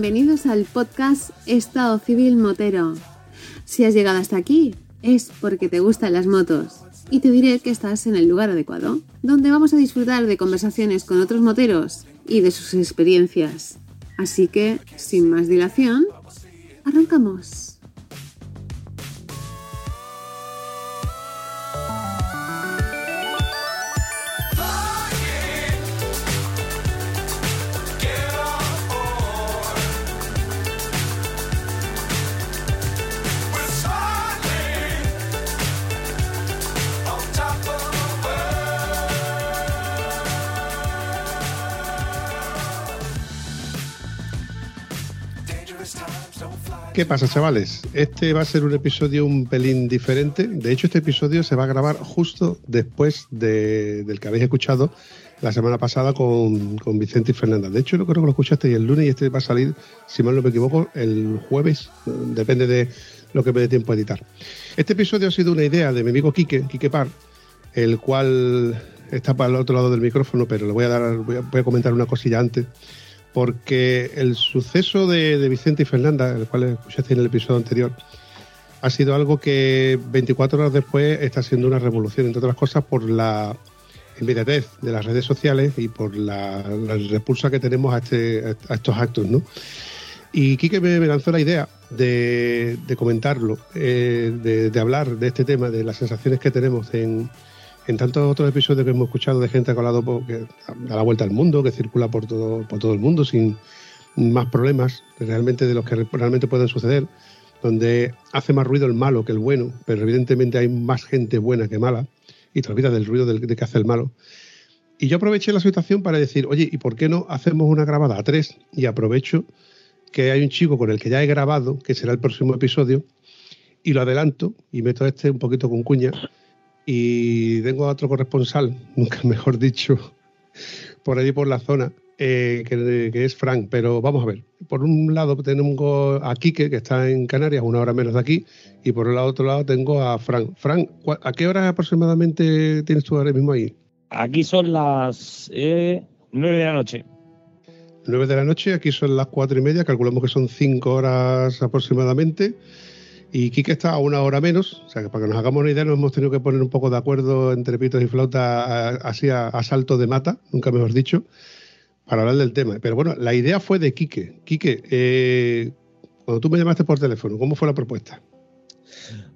bienvenidos al podcast Estado Civil Motero. Si has llegado hasta aquí, es porque te gustan las motos. Y te diré que estás en el lugar adecuado, donde vamos a disfrutar de conversaciones con otros moteros y de sus experiencias. Así que, sin más dilación, arrancamos. ¿Qué pasa, chavales? Este va a ser un episodio un pelín diferente. De hecho, este episodio se va a grabar justo después del que habéis escuchado la semana pasada con, Vicente y Fernanda. De hecho, yo creo que lo escuchaste el lunes y este va a salir, si mal no me equivoco, el jueves. Depende de lo que me dé tiempo a editar. Este episodio ha sido una idea de mi amigo Quique, Quique Par, el cual está para el otro lado del micrófono, pero le voy a dar, voy a comentar una cosilla antes porque el suceso de, Vicente y Fernanda, el cual escuchaste en el episodio anterior, ha sido algo que 24 horas después está siendo una revolución, entre otras cosas por la inmediatez de las redes sociales y por la, repulsa que tenemos a, este, estos actos, ¿no? Y Quique me, lanzó la idea de, comentarlo, eh, de, hablar de este tema, de las sensaciones que tenemos en, en tantos otros episodios que hemos escuchado de gente que ha colado que da la vuelta al mundo, que circula por todo, por todo el mundo sin más problemas realmente de los que realmente pueden suceder, donde hace más ruido el malo que el bueno, pero evidentemente hay más gente buena que mala y te olvidas del ruido de que hace el malo. Y yo aproveché la situación para decir, oye, ¿y por qué no hacemos una grabada a tres? Y aprovecho que hay un chico con el que ya he grabado, que será el próximo episodio, y lo adelanto y meto este un poquito con cuña y tengo a otro corresponsal, nunca mejor dicho, por allí por la zona, eh, que, es Frank. Pero vamos a ver, por un lado tenemos a Quique, que está en Canarias, una hora menos de aquí, y por el otro lado tengo a Frank. Frank, ¿a qué hora aproximadamente tienes tú ahora mismo ahí? Aquí son las eh, nueve de la noche. Nueve de la noche, aquí son las cuatro y media, calculamos que son cinco horas aproximadamente. Y Kike está a una hora menos, o sea que para que nos hagamos una idea nos hemos tenido que poner un poco de acuerdo entre pitos y flauta así a, salto de mata, nunca mejor dicho, para hablar del tema. Pero bueno, la idea fue de Quique. Quique, eh, cuando tú me llamaste por teléfono, ¿cómo fue la propuesta?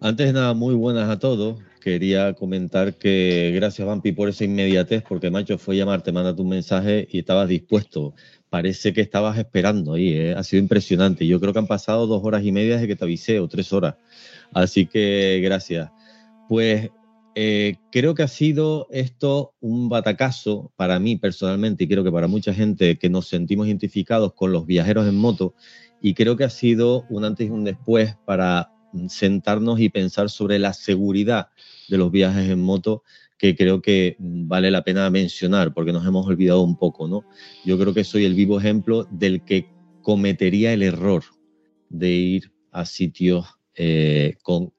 Antes de nada, muy buenas a todos. Quería comentar que gracias, Vampi, por esa inmediatez, porque macho fue llamarte, manda tu mensaje y estabas dispuesto parece que estabas esperando ahí. ¿eh? Ha sido impresionante. Yo creo que han pasado dos horas y media desde que te avisé, o tres horas. Así que gracias. Pues eh, creo que ha sido esto un batacazo para mí personalmente y creo que para mucha gente que nos sentimos identificados con los viajeros en moto. Y creo que ha sido un antes y un después para sentarnos y pensar sobre la seguridad de los viajes en moto que creo que vale la pena mencionar porque nos hemos olvidado un poco, ¿no? Yo creo que soy el vivo ejemplo del que cometería el error de ir a sitios eh, con,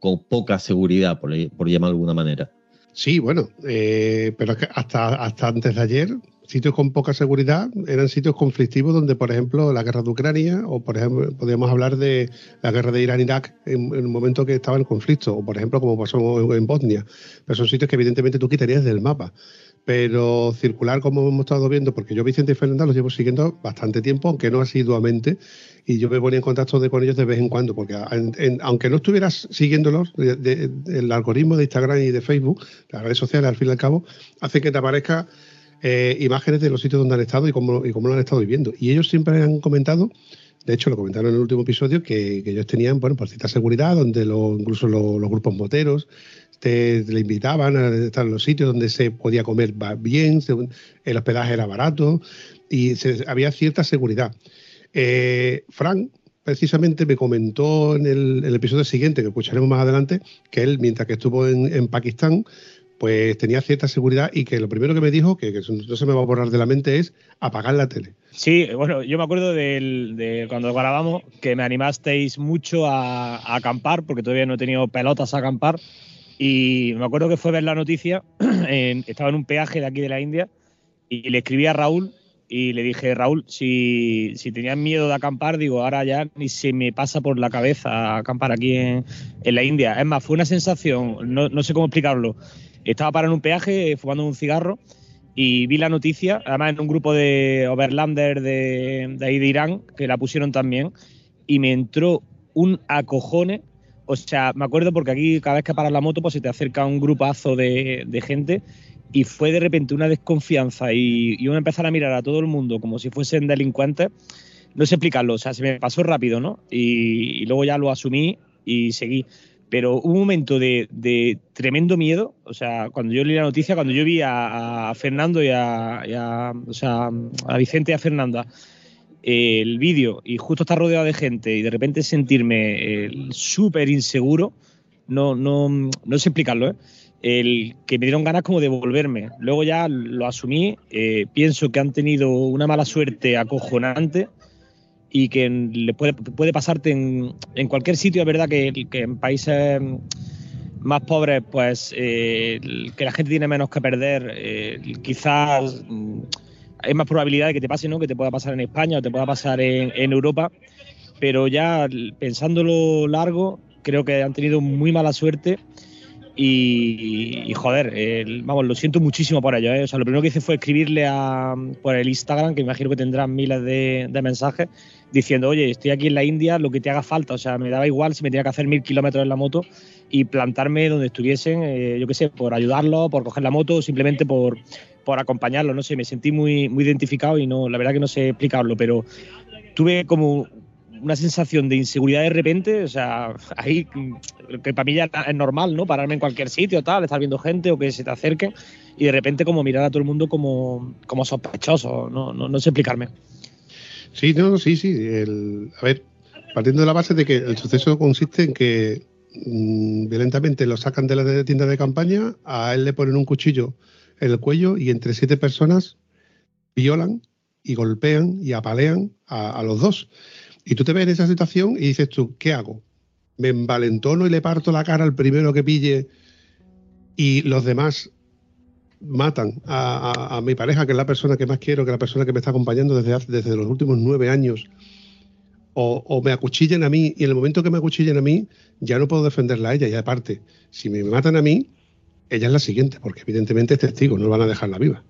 con poca seguridad, por, por llamar de alguna manera. Sí, bueno, eh, pero hasta, hasta antes de ayer sitios con poca seguridad eran sitios conflictivos donde, por ejemplo, la guerra de Ucrania o, por ejemplo, podríamos hablar de la guerra de Irán-Irak en, el momento que estaba el conflicto, o, por ejemplo, como pasó en, Bosnia. Pero son sitios que, evidentemente, tú quitarías del mapa. Pero circular, como hemos estado viendo, porque yo, Vicente y Fernanda, los llevo siguiendo bastante tiempo, aunque no asiduamente, y yo me ponía en contacto con ellos de vez en cuando, porque aunque no estuvieras siguiéndolos, el algoritmo de Instagram y de Facebook, las redes sociales, al fin y al cabo, hace que te aparezca eh, imágenes de los sitios donde han estado y cómo, y cómo lo han estado viviendo. Y ellos siempre han comentado, de hecho lo comentaron en el último episodio, que, ellos tenían, bueno, por cierta seguridad, donde incluso los grupos moteros te, le invitaban a estar en los sitios donde se podía comer bien, el hospedaje era barato y había cierta seguridad. Eh, Frank, precisamente me comentó en el, episodio siguiente, que escucharemos más adelante, que él, mientras que estuvo en Pakistán, pues tenía cierta seguridad y que lo primero que me dijo, que, no se me va a borrar de la mente, es apagar la tele. Sí, bueno, yo me acuerdo de cuando grabamos que me animasteis mucho a, acampar, porque todavía no he tenido pelotas a acampar. Y me acuerdo que fue ver la noticia, estaba en un peaje de aquí de la India, y le escribí a Raúl y le dije, Raúl, si, tenías miedo de acampar, digo, ahora ya ni se me pasa por la cabeza acampar aquí en, la India. Es más, fue una sensación, no sé cómo explicarlo. Estaba parado en un peaje fumando un cigarro y vi la noticia, además en un grupo de overlander de, de ahí de Irán, que la pusieron también, y me entró un acojone. O sea, me acuerdo porque aquí cada vez que paras la moto, pues se te acerca un grupazo de, de gente y fue de repente una desconfianza y, y, uno empezar a mirar a todo el mundo como si fuesen delincuentes. No sé explicarlo, o sea, se me pasó rápido, ¿no? Y, luego ya lo asumí y seguí. Pero hubo un momento de, tremendo miedo, o sea, cuando yo leí la noticia, cuando yo vi a, Fernando y a, o sea, a Vicente y a Fernanda el vídeo y justo estar rodeado de gente y de repente sentirme eh, súper inseguro, no, no, no sé explicarlo, ¿eh? el que me dieron ganas como de volverme. Luego ya lo asumí, eh, pienso que han tenido una mala suerte acojonante y que le puede, puede pasarte en, en, cualquier sitio, es verdad que, que en países más pobres, pues eh, que la gente tiene menos que perder, eh, quizás mm, hay más probabilidad de que te pase, ¿no? Que te pueda pasar en España o te pueda pasar en, en Europa, pero ya pensándolo largo, creo que han tenido muy mala suerte y, joder, vamos, lo siento muchísimo por ello. ¿eh? O sea, lo primero que hice fue escribirle a, por el Instagram, que imagino que tendrán miles de, mensajes, diciendo, oye, estoy aquí en la India, lo que te haga falta. O sea, me daba igual si me tenía que hacer mil kilómetros en la moto y plantarme donde estuviesen, eh, yo qué sé, por ayudarlo, por coger la moto, simplemente por, por acompañarlo. No sé, me sentí muy, muy identificado y no, la verdad que no sé explicarlo, pero tuve como una sensación de inseguridad de repente, o sea, ahí que para mí ya es normal, ¿no? Pararme en cualquier sitio, tal, estar viendo gente o que se te acerquen y de repente como mirar a todo el mundo como, como sospechoso, no, no, no sé explicarme. Sí, no, sí, sí. a ver, partiendo de la base de que el suceso consiste en que mm, violentamente lo sacan de la tienda de campaña, a él le ponen un cuchillo en el cuello y entre siete personas violan y golpean y apalean a los dos. Y tú te ves en esa situación y dices tú, ¿qué hago? ¿Me envalentono y le parto la cara al primero que pille y los demás matan a, mi pareja, que es la persona que más quiero, que es la persona que me está acompañando desde, desde los últimos nueve años? O, me acuchillen a mí y en el momento que me acuchillen a mí ya no puedo defenderla a ella y aparte, si me matan a mí, ella es la siguiente, porque evidentemente es testigo, no van a dejarla viva.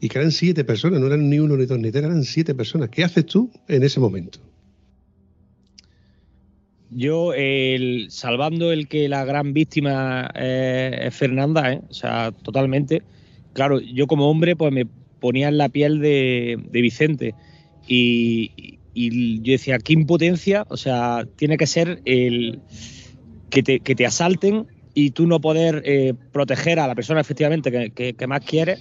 Y que siete personas, no eran ni uno, ni dos, ni tres, eran siete personas. ¿Qué haces tú en ese momento? Yo, el, salvando el que la gran víctima es Fernanda, ¿eh? o sea, totalmente. Claro, yo como hombre, pues me ponía en la piel de, Vicente. Y, yo decía, qué impotencia, o sea, tiene que ser el que te, que te asalten y tú no poder eh, proteger a la persona efectivamente que, que más quieres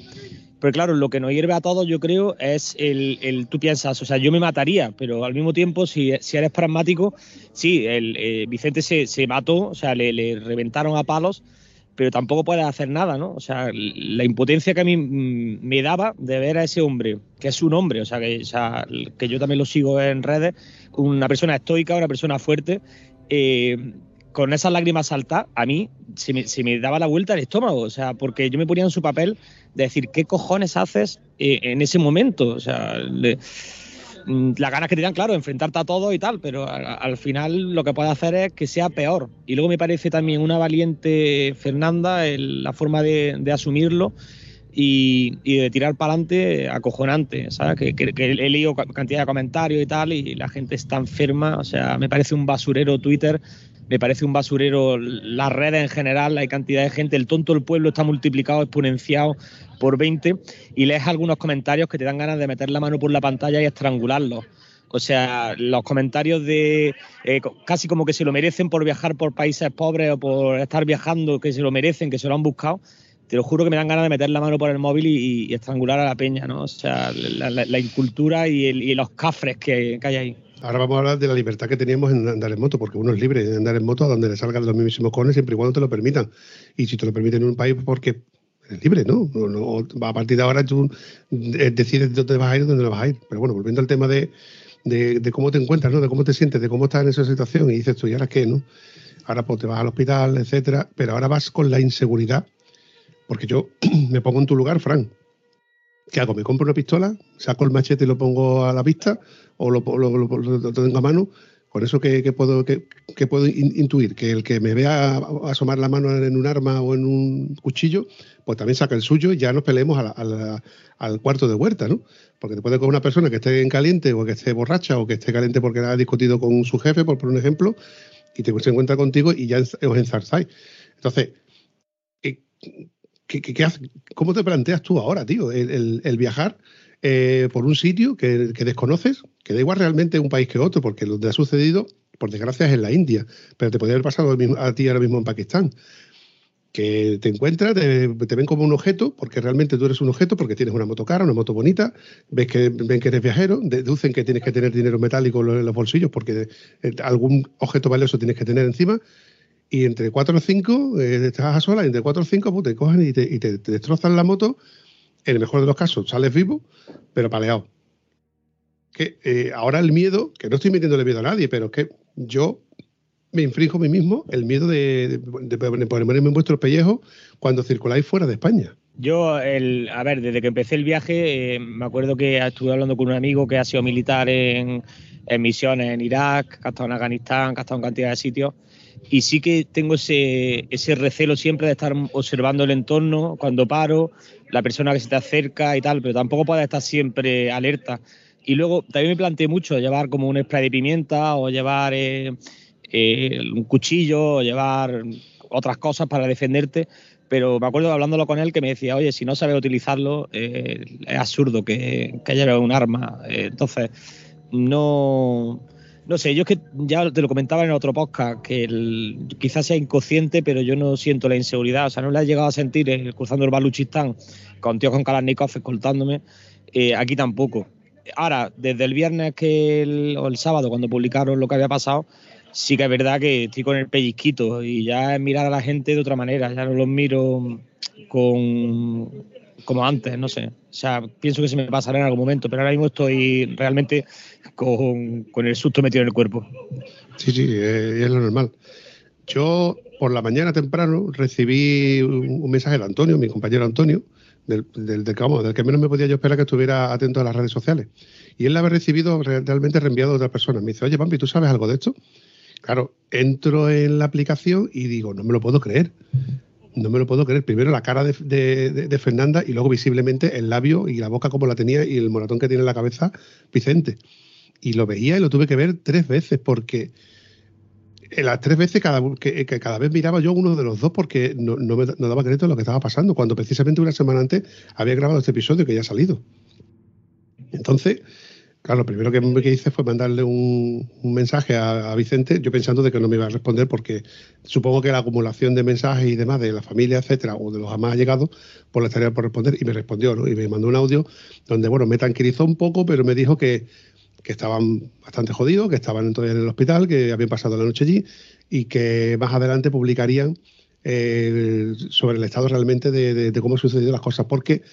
pero claro, lo que nos hierve a todos, yo creo, es el, tú piensas, o sea, yo me mataría, pero al mismo tiempo, si, eres pragmático, sí, el, eh, Vicente se, mató, o sea, le, reventaron a palos, pero tampoco puede hacer nada, ¿no? O sea, la impotencia que a mí mm, me daba de ver a ese hombre, que es un hombre, o sea, que, que yo también lo sigo en redes, una persona estoica, una persona fuerte, eh, con esas lágrimas saltar, a mí se me, se me, daba la vuelta el estómago, o sea, porque yo me ponía en su papel de decir, ¿qué cojones haces eh, en ese momento? O sea, mm, las ganas que te dan, claro, enfrentarte a todo y tal, pero al, final lo que puede hacer es que sea peor. Y luego me parece también una valiente Fernanda la forma de, asumirlo y, de tirar para adelante acojonante, ¿sabes? Que, que, he leído cantidad de comentarios y tal y la gente está enferma, o sea, me parece un basurero Twitter me parece un basurero las redes en general, hay cantidad de gente, el tonto del pueblo está multiplicado, exponenciado por 20 y lees algunos comentarios que te dan ganas de meter la mano por la pantalla y estrangularlos. O sea, los comentarios de eh, casi como que se lo merecen por viajar por países pobres o por estar viajando, que se lo merecen, que se lo han buscado. Te lo juro que me dan ganas de meter la mano por el móvil y, estrangular a la peña, ¿no? O sea, la, incultura y, los cafres que hay ahí. Ahora vamos a hablar de la libertad que teníamos en andar en moto, porque uno es libre de andar en moto a donde le salgan los mismísimos cones siempre y cuando te lo permitan. Y si te lo permiten en un país, porque es libre, ¿no? a partir de ahora tú eh, decides dónde vas a ir y dónde no vas a ir. Pero bueno, volviendo al tema de, cómo te encuentras, ¿no? De cómo te sientes, de cómo estás en esa situación y dices tú, ¿y ahora qué, no? Ahora pues te vas al hospital, etcétera, pero ahora vas con la inseguridad, porque yo me pongo en tu lugar, Fran. ¿Qué hago? ¿Me compro una pistola? ¿Saco el machete y lo pongo a la vista? ¿O lo, tengo a mano? Por eso que, puedo, que, puedo intuir que el que me vea asomar la mano en un arma o en un cuchillo, pues también saca el suyo y ya nos peleemos al cuarto de huerta, ¿no? Porque te puede con una persona que esté en caliente o que esté borracha o que esté caliente porque ha discutido con su jefe, por poner un ejemplo, y te se encuentra contigo y ya os enzarzáis. Entonces, ¿qué, qué, cómo te planteas tú ahora, tío, el, viajar eh, por un sitio que, desconoces, que da igual realmente un país que otro, porque lo que ha sucedido, por desgracia, es en la India, pero te podría haber pasado a ti ahora mismo en Pakistán que te encuentras, te, ven como un objeto, porque realmente tú eres un objeto, porque tienes una moto cara, una moto bonita, ves que, ven que eres viajero, deducen que tienes que tener dinero metálico en los bolsillos, porque eh, algún objeto valioso tienes que tener encima, y entre cuatro o cinco, eh, estás a sola, y entre cuatro o cinco pues, te cogen y, te, destrozan la moto, en el mejor de los casos sales vivo, pero paleado. Que eh, ahora el miedo, que no estoy metiéndole miedo a nadie, pero es que yo me infrinjo a mí mismo el miedo de, ponerme en vuestros pellejos cuando circuláis fuera de España. Yo, el, a ver, desde que empecé el viaje, eh, me acuerdo que estuve hablando con un amigo que ha sido militar en, misiones en Irak, que ha estado en Afganistán, que ha estado en cantidad de sitios. Y sí que tengo ese, ese recelo siempre de estar observando el entorno cuando paro, la persona que se te acerca y tal, pero tampoco puedes estar siempre alerta. Y luego también me planteé mucho llevar como un spray de pimienta o llevar eh, eh, un cuchillo, llevar otras cosas para defenderte. Pero me acuerdo hablándolo con él que me decía, oye, si no sabes utilizarlo, eh, es absurdo que, que lleves un arma. Eh, entonces, no, no sé, yo es que ya te lo comentaba en otro podcast, que quizás sea inconsciente, pero yo no siento la inseguridad. O sea, no la he llegado a sentir cruzando el Baluchistán con tíos con Kalashnikov escoltándome. aquí tampoco. Ahora, desde el viernes que o el sábado, cuando publicaron lo que había pasado, sí que es verdad que estoy con el pellizquito y ya es mirar a la gente de otra manera, ya no los miro con como antes, no sé. O sea, pienso que se me pasará en algún momento, pero ahora mismo estoy realmente con, el susto metido en el cuerpo. Sí, sí, es, lo normal. Yo por la mañana temprano recibí un, mensaje de Antonio, mi compañero Antonio, del, del, del, del que menos me podía yo esperar que estuviera atento a las redes sociales. Y él la había recibido realmente reenviado a otra persona. Me dice, oye, Pampi, ¿tú sabes algo de esto? Claro, entro en la aplicación y digo, no me lo puedo creer. No me lo puedo creer. Primero la cara de, Fernanda y luego visiblemente el labio y la boca como la tenía y el moratón que tiene en la cabeza Vicente. Y lo veía y lo tuve que ver tres veces porque las tres veces cada, que, cada vez miraba yo uno de los dos porque no, me daba crédito de lo que estaba pasando, cuando precisamente una semana antes había grabado este episodio que ya ha salido. Entonces, Claro, lo primero que, hice fue mandarle un, mensaje a, Vicente, yo pensando de que no me iba a responder porque supongo que la acumulación de mensajes y demás de la familia, etcétera, o de los más allegados, pues le estaría por responder y me respondió, ¿no? Y me mandó un audio donde, bueno, me tranquilizó un poco, pero me dijo que, estaban bastante jodidos, que estaban todavía en el hospital, que habían pasado la noche allí y que más adelante publicarían eh, sobre el estado realmente de, de, cómo sucedido las cosas, porque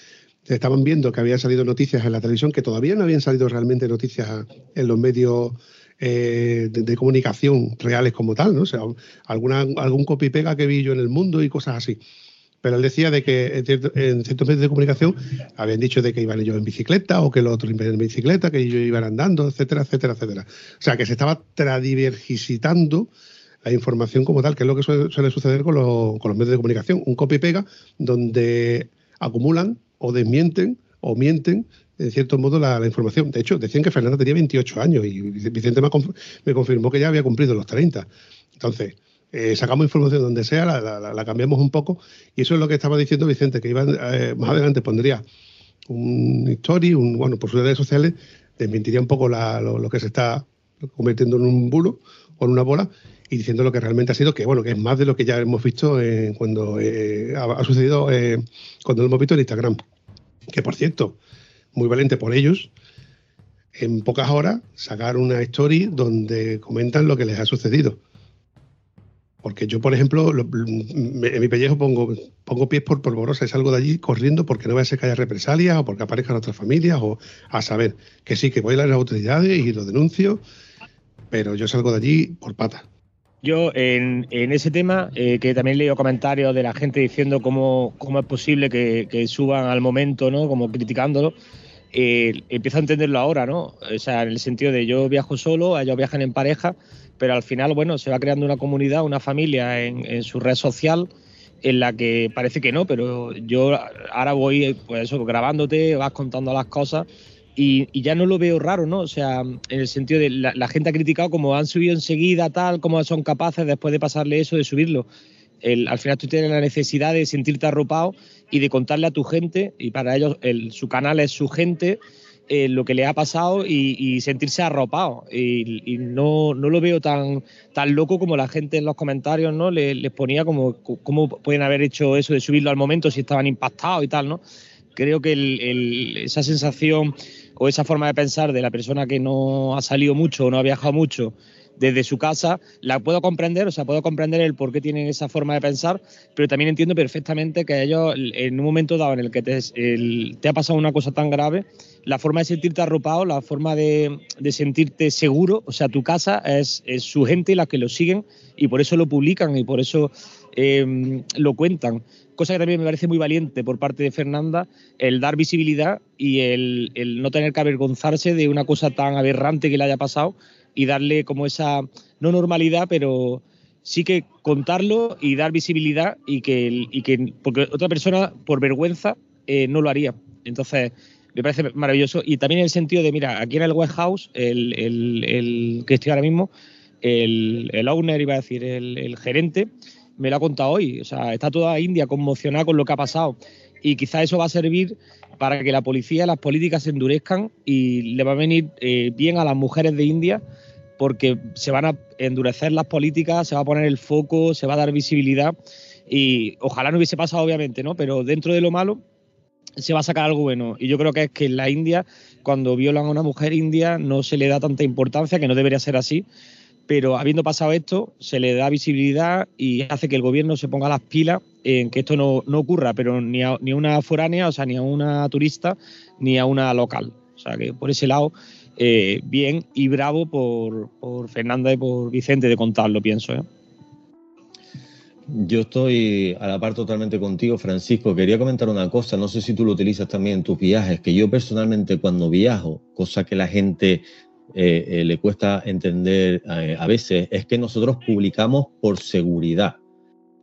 estaban viendo que habían salido noticias en la televisión, que todavía no habían salido realmente noticias en los medios eh, de, comunicación reales como tal, ¿no? O sea, alguna, algún copy pega que vi yo en el mundo y cosas así. Pero él decía de que en, ciertos medios de comunicación habían dicho de que iban ellos en bicicleta o que los otros iban en bicicleta, que ellos iban andando, etcétera, etcétera, etcétera. O sea, que se estaba tradivergisitando la información como tal, que es lo que suele, suceder con, con los medios de comunicación. Un copy pega donde acumulan o desmienten o mienten en cierto modo la, información. De hecho, decían que Fernanda tenía 28 años y Vicente me, confirmó que ya había cumplido los 30. Entonces, eh, sacamos información donde sea, la, cambiamos un poco y eso es lo que estaba diciendo Vicente, que iba, eh, más adelante pondría un story, un, bueno, por sus redes sociales, desmentiría un poco lo, que se está convirtiendo en un bulo o en una bola y diciendo lo que realmente ha sido, que bueno, que es más de lo que ya hemos visto cuando eh, ha, sucedido cuando lo hemos visto en Instagram que por cierto, muy valiente por ellos, en pocas horas sacar una story donde comentan lo que les ha sucedido. Porque yo, por ejemplo, en mi pellejo pongo, pongo pies por polvorosa y salgo de allí corriendo porque no voy a ser que haya represalias o porque aparezcan otras familias o a saber que sí, que voy a las autoridades y lo denuncio, pero yo salgo de allí por pata. Yo en, ese tema, eh, que también leo comentarios de la gente diciendo cómo, cómo es posible que, suban al momento, ¿no? Como criticándolo, eh, empiezo a entenderlo ahora, ¿no? O sea, en el sentido de yo viajo solo, ellos viajan en pareja, pero al final, bueno, se va creando una comunidad, una familia en, su red social en la que parece que no, pero yo ahora voy, pues grabándote, vas contando las cosas y, ya no lo veo raro, ¿no? O sea, en el sentido de la, gente ha criticado como han subido enseguida, tal, cómo son capaces después de pasarle eso, de subirlo. al final tú tienes la necesidad de sentirte arropado y de contarle a tu gente, y para ellos su canal es su gente, eh, lo que le ha pasado y, sentirse arropado. Y, no, no, lo veo tan, tan loco como la gente en los comentarios ¿no? les, les ponía como cómo pueden haber hecho eso de subirlo al momento si estaban impactados y tal, ¿no? Creo que esa sensación o esa forma de pensar de la persona que no ha salido mucho o no ha viajado mucho desde su casa, la puedo comprender, o sea, puedo comprender el por qué tienen esa forma de pensar, pero también entiendo perfectamente que ellos, en un momento dado en el que te, ha pasado una cosa tan grave, la forma de sentirte arropado, la forma de, sentirte seguro, o sea, tu casa es, su gente y las que lo siguen, y por eso lo publican y por eso eh, lo cuentan cosa que también me parece muy valiente por parte de Fernanda, el dar visibilidad y el, no tener que avergonzarse de una cosa tan aberrante que le haya pasado y darle como esa, no normalidad, pero sí que contarlo y dar visibilidad y que, y que porque otra persona por vergüenza eh, no lo haría. Entonces, me parece maravilloso. Y también en el sentido de, mira, aquí en el West House, el, el, que estoy ahora mismo, el, el owner, iba a decir, el, gerente, me lo ha contado hoy. O sea, está toda India conmocionada con lo que ha pasado. Y quizás eso va a servir para que la policía, las políticas se endurezcan y le va a venir eh, bien a las mujeres de India porque se van a endurecer las políticas, se va a poner el foco, se va a dar visibilidad y ojalá no hubiese pasado obviamente, ¿no? Pero dentro de lo malo se va a sacar algo bueno. Y yo creo que es que en la India, cuando violan a una mujer india, no se le da tanta importancia, que no debería ser así, pero habiendo pasado esto, se le da visibilidad y hace que el gobierno se ponga las pilas en que esto no, ocurra, pero ni a, ni una foránea, o sea, ni a una turista, ni a una local. O sea, que por ese lado, eh, bien y bravo por, por, Fernanda y por Vicente de contarlo, pienso. ¿eh? Yo estoy a la par totalmente contigo, Francisco. Quería comentar una cosa, no sé si tú lo utilizas también en tus viajes, que yo personalmente cuando viajo, cosa que la gente eh, eh, le cuesta entender eh, a veces es que nosotros publicamos por seguridad.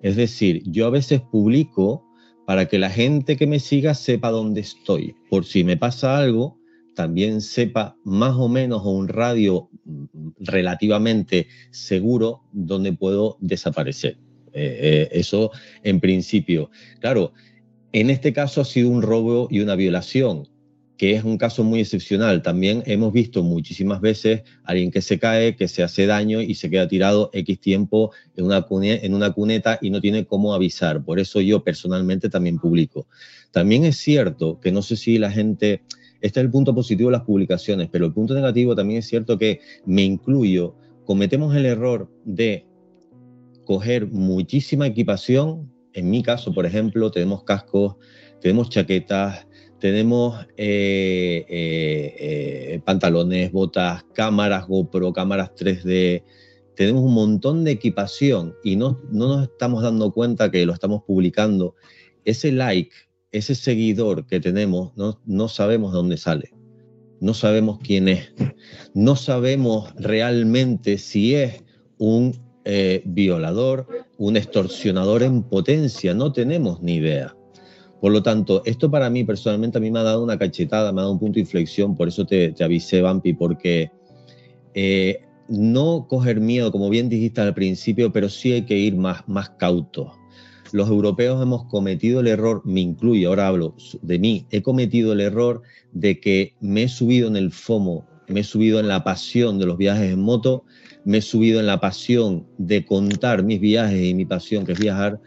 Es decir, yo a veces publico para que la gente que me siga sepa dónde estoy. Por si me pasa algo, también sepa más o menos un radio mm, relativamente seguro dónde puedo desaparecer. eso en principio. Claro, en este caso ha sido un robo y una violación que es un caso muy excepcional. También hemos visto muchísimas veces a alguien que se cae, que se hace daño y se queda tirado X tiempo en una, en una cuneta y no tiene cómo avisar. Por eso yo personalmente también publico. También es cierto que no sé si la gente, este es el punto positivo de las publicaciones, pero el punto negativo también es cierto que me incluyo, cometemos el error de coger muchísima equipación. En mi caso, por ejemplo, tenemos cascos, tenemos chaquetas, tenemos eh, eh, eh, pantalones, botas, cámaras GoPro, cámaras 3D, tenemos un montón de equipación y no, no nos estamos dando cuenta que lo estamos publicando. Ese like, ese seguidor que tenemos, no, no sabemos de dónde sale, no sabemos quién es, no sabemos realmente si es un violador, un extorsionador en potencia, no tenemos ni idea. Por lo tanto, esto para mí personalmente a mí me ha dado una cachetada, me ha dado un punto de inflexión, por eso te, avisé, Vampi, porque eh, no coger miedo, como bien dijiste al principio, pero sí hay que ir más, más cautos. Los europeos hemos cometido el error, me incluyo, ahora hablo de mí, he cometido el error de que me he subido en el FOMO, me he subido en la pasión de los viajes en moto, me he subido en la pasión de contar mis viajes y mi pasión, que es viajar,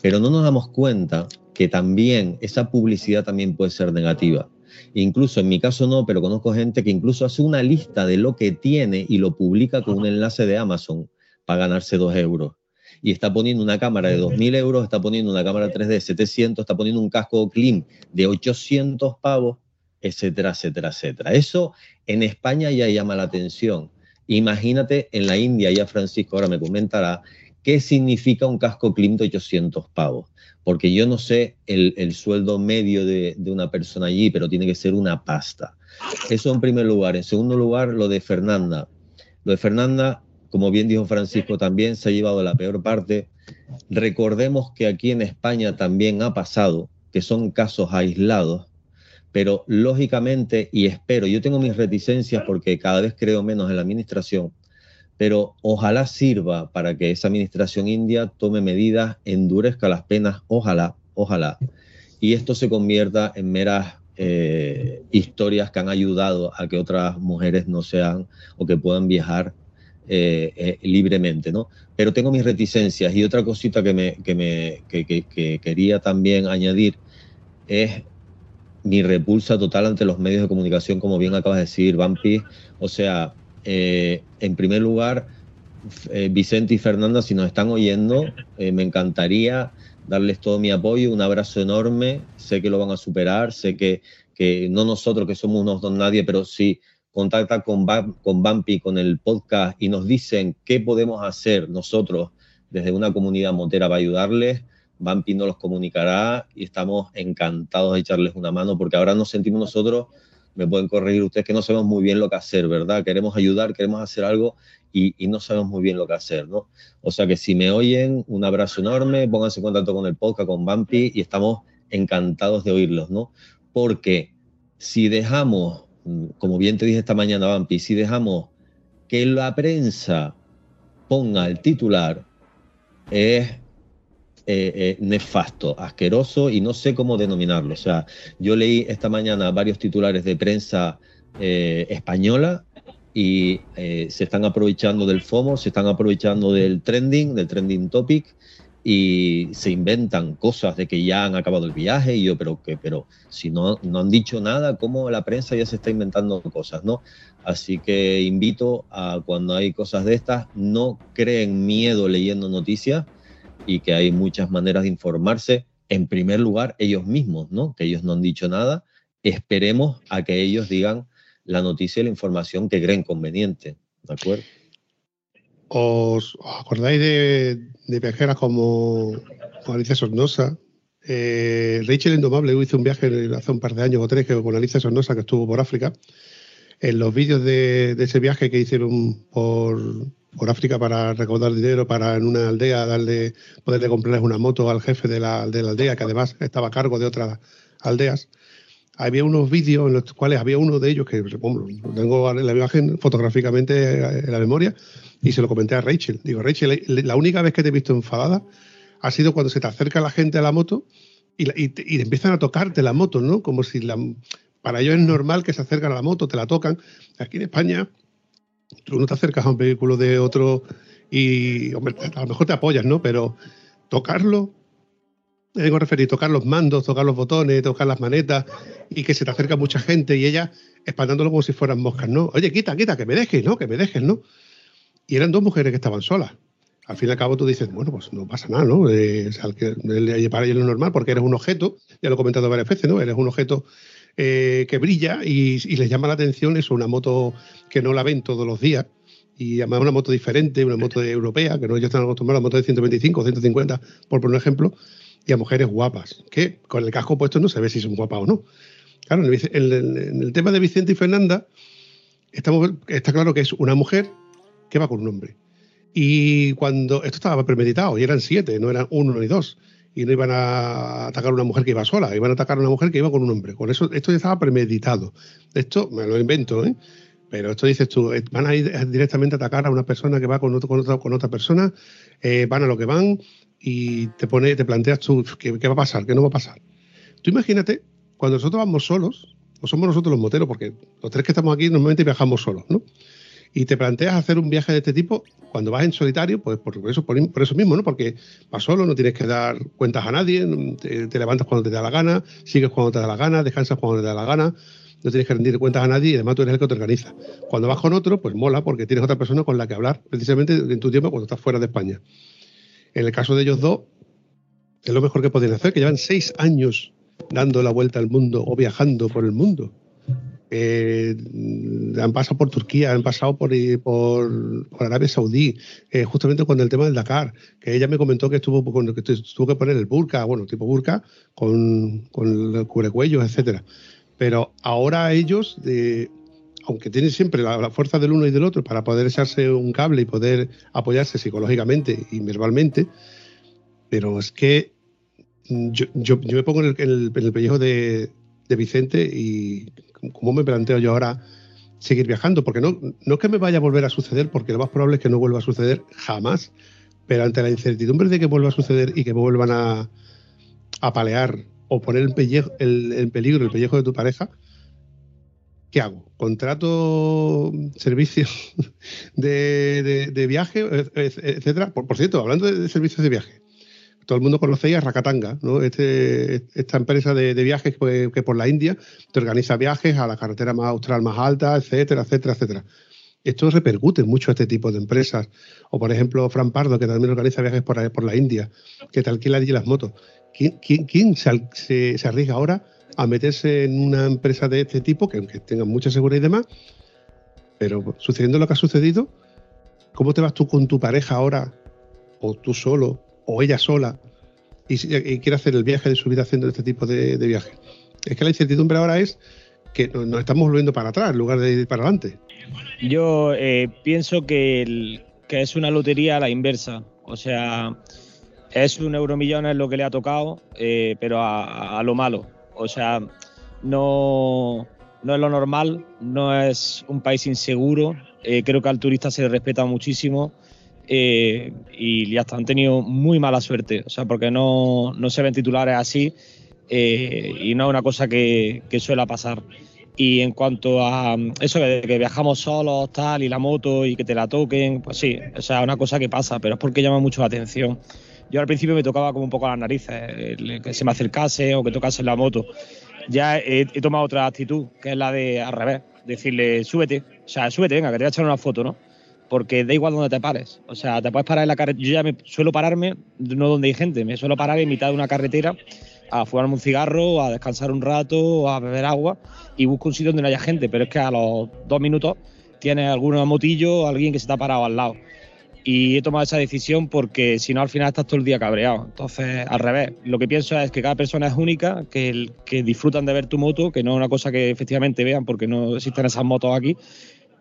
pero no nos damos cuenta que también esa publicidad también puede ser negativa. Incluso en mi caso no, pero conozco gente que incluso hace una lista de lo que tiene y lo publica con un enlace de Amazon para ganarse dos euros. Y está poniendo una cámara de 2.000 euros, está poniendo una cámara 3D de 700, está poniendo un casco clean de 800 pavos, etcétera, etcétera, etcétera. Eso en España ya llama la atención. Imagínate en la India, ya Francisco ahora me comentará, qué significa un casco Klim de 800 pavos. Porque yo no sé el, sueldo medio de, de, una persona allí, pero tiene que ser una pasta. Eso en primer lugar. En segundo lugar, lo de Fernanda. Lo de Fernanda, como bien dijo Francisco, también se ha llevado la peor parte. Recordemos que aquí en España también ha pasado, que son casos aislados, pero lógicamente, y espero, yo tengo mis reticencias porque cada vez creo menos en la administración, pero ojalá sirva para que esa administración india tome medidas, endurezca las penas, ojalá, ojalá, y esto se convierta en meras eh, historias que han ayudado a que otras mujeres no sean o que puedan viajar eh, eh, libremente, ¿no? Pero tengo mis reticencias y otra cosita que, me, que, me, que quería también añadir es mi repulsa total ante los medios de comunicación, como bien acabas de decir, Vampi. O sea, eh, en primer lugar, eh, Vicente y Fernanda, si nos están oyendo, eh, me encantaría darles todo mi apoyo, un abrazo enorme. Sé que lo van a superar, sé que, que no nosotros que somos unos don nadie, pero si contactan con, con Bampi, con el podcast y nos dicen qué podemos hacer nosotros desde una comunidad motera para ayudarles, Bampi nos los comunicará y estamos encantados de echarles una mano porque ahora nos sentimos nosotros, me pueden corregir ustedes, que no sabemos muy bien lo que hacer, ¿verdad? Queremos ayudar, queremos hacer algo y, no sabemos muy bien lo que hacer, ¿no? O sea que si me oyen, un abrazo enorme, pónganse en contacto con el podcast, con Bampi y estamos encantados de oírlos, ¿no? Porque si dejamos, como bien te dije esta mañana, Bampi, si dejamos que la prensa ponga el titular, es eh, eh, nefasto, asqueroso y no sé cómo denominarlo. O sea, yo leí esta mañana varios titulares de prensa eh, española y se están aprovechando del FOMO, se están aprovechando del trending, del trending topic y se inventan cosas de que ya han acabado el viaje y yo, pero que, pero si no, no han dicho nada, ¿cómo la prensa ya se está inventando cosas, no? Así que invito a cuando hay cosas de estas, no creen miedo leyendo noticias, y que hay muchas maneras de informarse. En primer lugar, ellos mismos, ¿no? Que ellos no han dicho nada. Esperemos a que ellos digan la noticia y la información que creen conveniente. ¿De acuerdo? ¿Os, acordáis de, viajeras como, Alicia Sornosa? Eh, Rachel Indomable hizo un viaje hace un par de años o tres con Alicia Sornosa que estuvo por África. En los vídeos de ese viaje que hicieron por, por África para recaudar dinero para en una aldea darle poderle comprarles una moto al jefe de la, de la aldea que además estaba a cargo de otras aldeas. Había unos vídeos en los cuales había uno de ellos que tengo la imagen fotográficamente en la memoria y se lo comenté a Rachel. Digo Rachel la única vez que te he visto enfadada ha sido cuando se te acerca la gente a la moto y, y, y empiezan a tocarte la moto no como si la, para ellos es normal que se acercan a la moto te la tocan. Aquí en España tú no te acercas a un vehículo de otro y, hombre, a lo mejor te apoyas, ¿no? Pero tocarlo, tengo a referir, tocar los mandos, tocar los botones, tocar las manetas y que se te acerca mucha gente y ella espantándolo como si fueran moscas, ¿no? Oye, quita, quita, que me dejes, ¿no? Que me dejes, ¿no? Y eran dos mujeres que estaban solas. Al fin y al cabo tú dices, bueno, pues no pasa nada, ¿no? Eh, o sea, que para ellos es normal porque eres un objeto, ya lo he comentado varias veces, ¿no? Eres un objeto eh, que brilla y, les llama la atención es una moto que no la ven todos los días y además una moto diferente, una moto europea, que no ellos están acostumbrados a motos de 125 o 150, por poner un ejemplo, y a mujeres guapas, que con el casco puesto no se ve si son guapas o no. Claro, en el, tema de Vicente y Fernanda, está claro que es una mujer que va con un hombre. Y cuando esto estaba premeditado, y eran siete, no eran uno ni dos y no iban a atacar a una mujer que iba sola, iban a atacar a una mujer que iba con un hombre. Con eso, esto ya estaba premeditado. Esto me lo invento, ¿eh? Pero esto dices tú, eh, van a ir directamente a atacar a una persona que va con, con, otra, con otra persona, eh, van a lo que van y te pone, te planteas tú, ¿qué, ¿qué, va a pasar? ¿Qué no va a pasar? Tú imagínate, cuando nosotros vamos solos, o somos nosotros los moteros, porque los tres que estamos aquí normalmente viajamos solos, ¿no? Y te planteas hacer un viaje de este tipo cuando vas en solitario, pues por eso, por, eso mismo, ¿no? Porque vas solo, no tienes que dar cuentas a nadie, te, levantas cuando te da la gana, sigues cuando te da la gana, descansas cuando te da la gana, no tienes que rendir cuentas a nadie y además tú eres el que te organiza. Cuando vas con otro, pues mola porque tienes otra persona con la que hablar, precisamente en tu tiempo cuando estás fuera de España. En el caso de ellos dos, es lo mejor que pueden hacer, que llevan seis años dando la vuelta al mundo o viajando por el mundo. Eh, han pasado por Turquía, han pasado por, por, Arabia Saudí, eh, justamente con el tema del Dakar, que ella me comentó que estuvo, que tuvo que poner el burka, bueno, tipo burka, con, con el cubrecuellos, etcétera. Pero ahora ellos, aunque tienen siempre la, fuerza del uno y del otro para poder echarse un cable y poder apoyarse psicológicamente y verbalmente, pero es que yo, me pongo en el, pellejo de, de Vicente y cómo me planteo yo ahora seguir viajando, porque no, no que me vaya a volver a suceder, porque lo más probable es que no vuelva a suceder jamás, pero ante la incertidumbre de que vuelva a suceder y que vuelvan a, a palear o poner en, el, peligro el pellejo de tu pareja, ¿qué hago? ¿Contrato servicios de, de, viaje, etcétera? Por, cierto, hablando de servicios de viaje, todo el mundo conocéis Rakatanga, ¿no? Este, esta empresa de, viajes que, por la India te organiza viajes a la carretera más austral más alta, etcétera, etcétera, etcétera. Esto repercute mucho a este tipo de empresas. O, por ejemplo, Fran Pardo, que también organiza viajes por, la India, que te alquila allí las motos. ¿Quién, quién, se, se, arriesga ahora a meterse en una empresa de este tipo, que aunque tenga mucha seguridad y demás, pero sucediendo lo que ha sucedido, ¿cómo te vas tú con tu pareja ahora, o tú solo, o ella sola y, quiere hacer el viaje de su vida haciendo este tipo de, viaje. Es que la incertidumbre ahora es que nos estamos volviendo para atrás en lugar de ir para adelante. Yo eh, pienso que, es una lotería a la inversa. O sea, es un euromillón es lo que le ha tocado, eh, pero a, lo malo. O sea, no, no es lo normal, no es un país inseguro. Eh, creo que al turista se le respeta muchísimo. Eh, y ya han tenido muy mala suerte, o sea, porque no, no se ven titulares así eh, y no es una cosa que, que suele pasar. Y en cuanto a eso de que viajamos solos, tal, y la moto y que te la toquen, pues sí, o sea, es una cosa que pasa, pero es porque llama mucho la atención. Yo al principio me tocaba como un poco las narices, que se me acercase o que tocase la moto. Ya he, he, tomado otra actitud, que es la de al revés, decirle, súbete, o sea, súbete, venga, que te voy a echar una foto, ¿no? Porque da igual donde te pares. O sea, te puedes parar en la carretera. Yo ya me suelo pararme, no donde hay gente, me suelo parar en mitad de una carretera a fumarme un cigarro, a descansar un rato, a beber agua y busco un sitio donde no haya gente. Pero es que a los dos minutos tienes algún motillo, alguien que se te ha parado al lado. Y he tomado esa decisión porque si no al final estás todo el día cabreado. Entonces, al revés, lo que pienso es que cada persona es única, que disfrutan de ver tu moto, que no es una cosa que efectivamente vean porque no existen esas motos aquí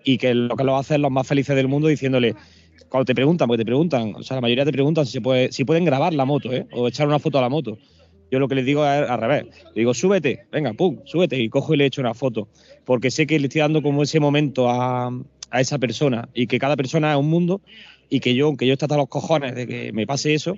y que lo que lo hace es los más felices del mundo diciéndole, cuando te preguntan, porque te preguntan, o sea, la mayoría te preguntan si, puede, si pueden grabar la moto, ¿eh? O echar una foto a la moto. Yo lo que les digo es al revés. Digo, súbete, venga, pum, súbete y cojo y le echo una foto. Porque sé que le estoy dando como ese momento a, a esa persona y que cada persona es un mundo y que yo, aunque yo esté hasta los cojones de que me pase eso,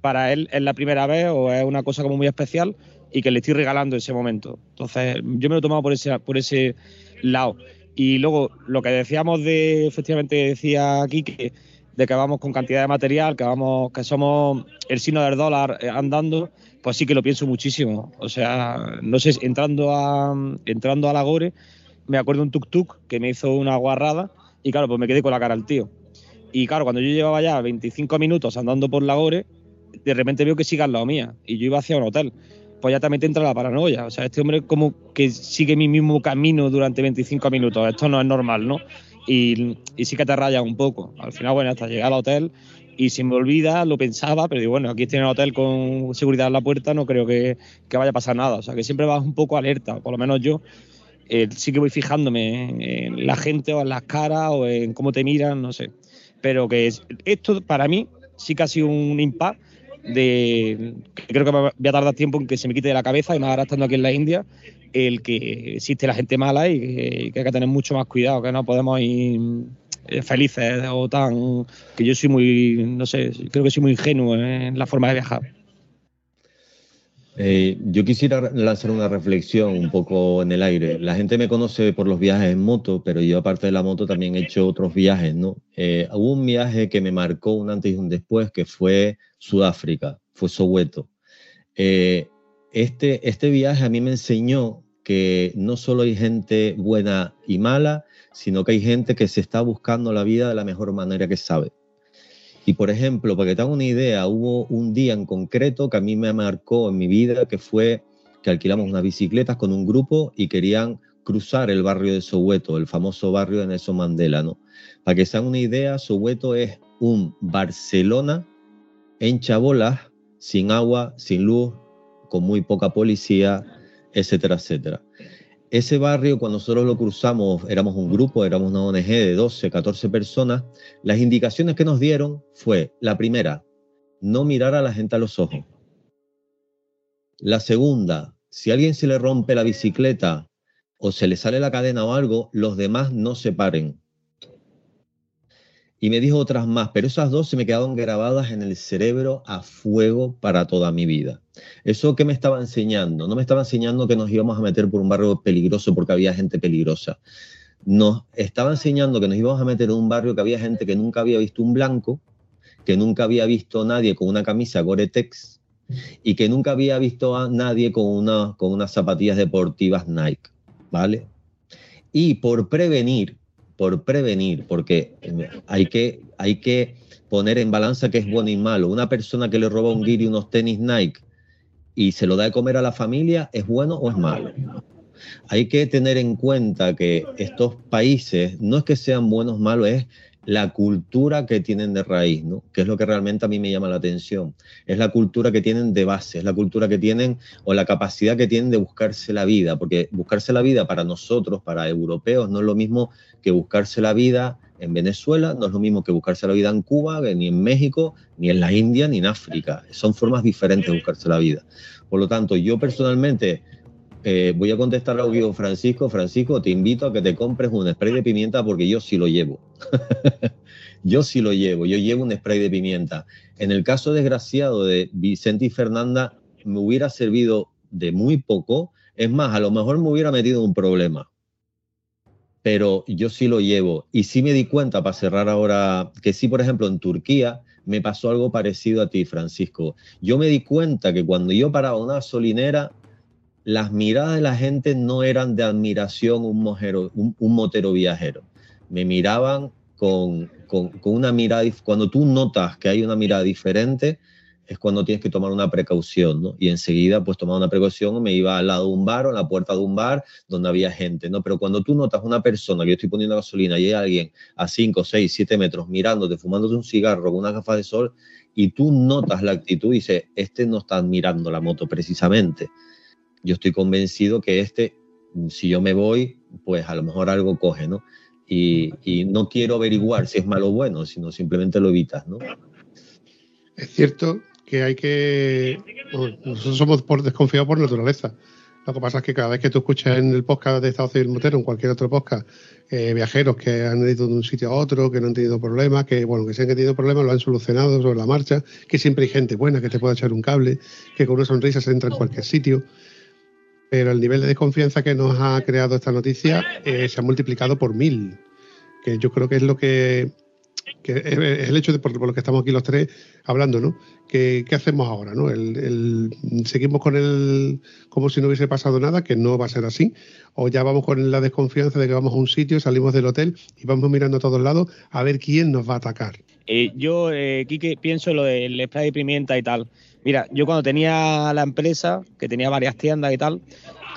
para él es la primera vez o es una cosa como muy especial y que le estoy regalando ese momento. Entonces, yo me lo he tomado por ese, por ese lado. Y luego, lo que decíamos de, efectivamente, decía aquí, que, de que vamos con cantidad de material, que vamos, que somos el signo del dólar eh, andando, pues sí que lo pienso muchísimo. O sea, no sé, entrando a, entrando a la Gore, me acuerdo un tuk-tuk que me hizo una guarrada y claro, pues me quedé con la cara al tío. Y claro, cuando yo llevaba ya 25 minutos andando por la Gore, de repente veo que sigue al lado mía y yo iba hacia un hotel pues ya también te entra la paranoia. O sea, este hombre como que sigue mi mismo camino durante 25 minutos. Esto no es normal, ¿no? Y, sí que te raya un poco. Al final, bueno, hasta llegar al hotel y si me olvida, lo pensaba, pero digo, bueno, aquí tiene el hotel con seguridad en la puerta, no creo que, vaya a pasar nada. O sea, que siempre vas un poco alerta, por lo menos yo. Eh, sí que voy fijándome en, la gente o en las caras o en cómo te miran, no sé. Pero que esto para mí sí que ha sido un impact de creo que voy a tardar tiempo en que se me quite de la cabeza y más ahora estando aquí en la India el que existe la gente mala y que, hay que tener mucho más cuidado que no podemos ir eh, felices o tan que yo soy muy no sé creo que soy muy ingenuo en la forma de viajar eh, yo quisiera lanzar una reflexión un poco en el aire. La gente me conoce por los viajes en moto, pero yo aparte de la moto también he hecho otros viajes, ¿no? Eh, hubo un viaje que me marcó un antes y un después, que fue Sudáfrica, fue Soweto. Eh, este, este viaje a mí me enseñó que no solo hay gente buena y mala, sino que hay gente que se está buscando la vida de la mejor manera que sabe. Y por ejemplo, para que te una idea, hubo un día en concreto que a mí me marcó en mi vida, que fue que alquilamos unas bicicletas con un grupo y querían cruzar el barrio de Soweto, el famoso barrio de Nelson Mandela, ¿no? Para que se hagan una idea, Soweto es un Barcelona en chabolas, sin agua, sin luz, con muy poca policía, etcétera, etcétera. Ese barrio, cuando nosotros lo cruzamos, éramos un grupo, éramos una ONG de 12, 14 personas, las indicaciones que nos dieron fue, la primera, no mirar a la gente a los ojos. La segunda, si a alguien se le rompe la bicicleta o se le sale la cadena o algo, los demás no se paren. Y me dijo otras más, pero esas dos se me quedaron grabadas en el cerebro a fuego para toda mi vida. ¿Eso qué me estaba enseñando? No me estaba enseñando que nos íbamos a meter por un barrio peligroso porque había gente peligrosa. Nos estaba enseñando que nos íbamos a meter en un barrio que había gente que nunca había visto un blanco, que nunca había visto a nadie con una camisa Gore-Tex y que nunca había visto a nadie con, una, con unas zapatillas deportivas Nike, ¿vale? Y por prevenir, por prevenir, porque hay que, hay que poner en balanza qué es bueno y malo. Una persona que le roba un guiri unos tenis Nike y se lo da de comer a la familia, ¿es bueno o es malo? Hay que tener en cuenta que estos países no es que sean buenos o malos, es la cultura que tienen de raíz, ¿no? que es lo que realmente a mí me llama la atención. Es la cultura que tienen de base, es la cultura que tienen o la capacidad que tienen de buscarse la vida, porque buscarse la vida para nosotros, para europeos, no es lo mismo que buscarse la vida en Venezuela, no es lo mismo que buscarse la vida en Cuba, ni en México, ni en la India, ni en África. Son formas diferentes de buscarse la vida. Por lo tanto, yo personalmente eh, voy a contestar a que Francisco. Francisco, te invito a que te compres un spray de pimienta porque yo sí lo llevo. yo sí lo llevo, yo llevo un spray de pimienta. En el caso desgraciado de Vicente y Fernanda, me hubiera servido de muy poco. Es más, a lo mejor me hubiera metido un problema. Pero yo sí lo llevo. Y sí me di cuenta, para cerrar ahora, que sí, por ejemplo, en Turquía me pasó algo parecido a ti, Francisco. Yo me di cuenta que cuando yo paraba una gasolinera, las miradas de la gente no eran de admiración un, un, motero viajero. Me miraban con, una mirada, cuando tú notas que hay una mirada diferente, es cuando tienes que tomar una precaución, ¿no? Y enseguida, pues, tomar una precaución, me iba al lado de un bar o a la puerta de un bar donde había gente, ¿no? Pero cuando tú notas una persona que yo estoy poniendo gasolina y hay alguien a 5, 6, 7 metros mirándote, fumándote un cigarro con una gafas de sol, y tú notas la actitud y dices, este no está admirando la moto precisamente, yo estoy convencido que este, si yo me voy, pues a lo mejor algo coge, ¿no? Y, no quiero averiguar si es malo o bueno, sino simplemente lo evitas, ¿no? Es cierto que hay que. nosotros somos por, desconfiados por naturaleza. Lo que pasa es que cada vez que tú escuchas en el podcast de Estado Civil Motero, en cualquier otro podcast, eh, viajeros que han ido de un sitio a otro, que no han tenido problemas, que bueno, que se han tenido problemas, lo han solucionado sobre la marcha, que siempre hay gente buena que te puede echar un cable, que con una sonrisa se entra en cualquier sitio pero el nivel de desconfianza que nos ha creado esta noticia eh, se ha multiplicado por mil, que yo creo que es lo que, es el hecho de por, lo que estamos aquí los tres hablando, ¿no? ¿Qué, hacemos ahora, no? El, seguimos con el como si no hubiese pasado nada, que no va a ser así, o ya vamos con la desconfianza de que vamos a un sitio, salimos del hotel y vamos mirando a todos lados a ver quién nos va a atacar. Eh, yo, eh, Quique, pienso lo del spray de pimienta y tal. Mira, yo cuando tenía la empresa, que tenía varias tiendas y tal,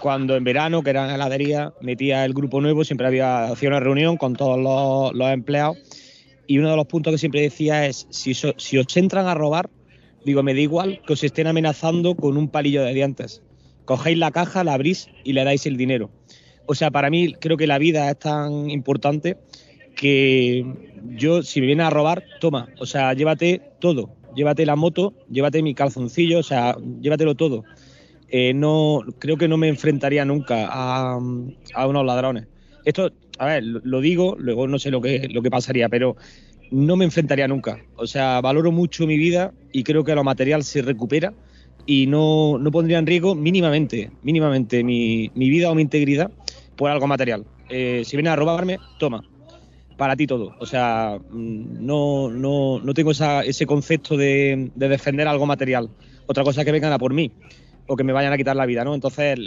cuando en verano, que era en heladería, metía el grupo nuevo, siempre había hacía una reunión con todos los, empleados y uno de los puntos que siempre decía es, si, si os entran a robar, digo, me da igual que os estén amenazando con un palillo de dientes. Cogéis la caja, la abrís y le dais el dinero. O sea, para mí creo que la vida es tan importante que yo, si me viene a robar, toma, o sea, llévate todo llévate la moto, llévate mi calzoncillo, o sea, llévatelo todo. Eh, no, creo que no me enfrentaría nunca a, unos ladrones. Esto, a ver, lo digo, luego no sé lo que, lo que pasaría, pero no me enfrentaría nunca. O sea, valoro mucho mi vida y creo que lo material se recupera y no, no pondría en riesgo mínimamente, mínimamente mi, vida o mi integridad por algo material. Eh, si viene a robarme, toma, para ti todo. O sea, mm, no, no, no tengo ese concepto de, defender algo material. Otra cosa es que vengan a por mí o que me vayan a quitar la vida, ¿no? Entonces,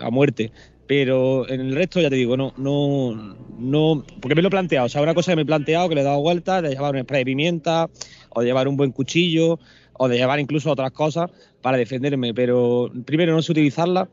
a muerte. Pero en el resto, ya te digo, no, no, no, porque me lo he planteado. O sea, una cosa que me he planteado, que le he dado vueltas, de llevar un spray de pimienta, o de llevar un buen cuchillo, o de llevar incluso otras cosas para defenderme. Pero primero no sé utilizarla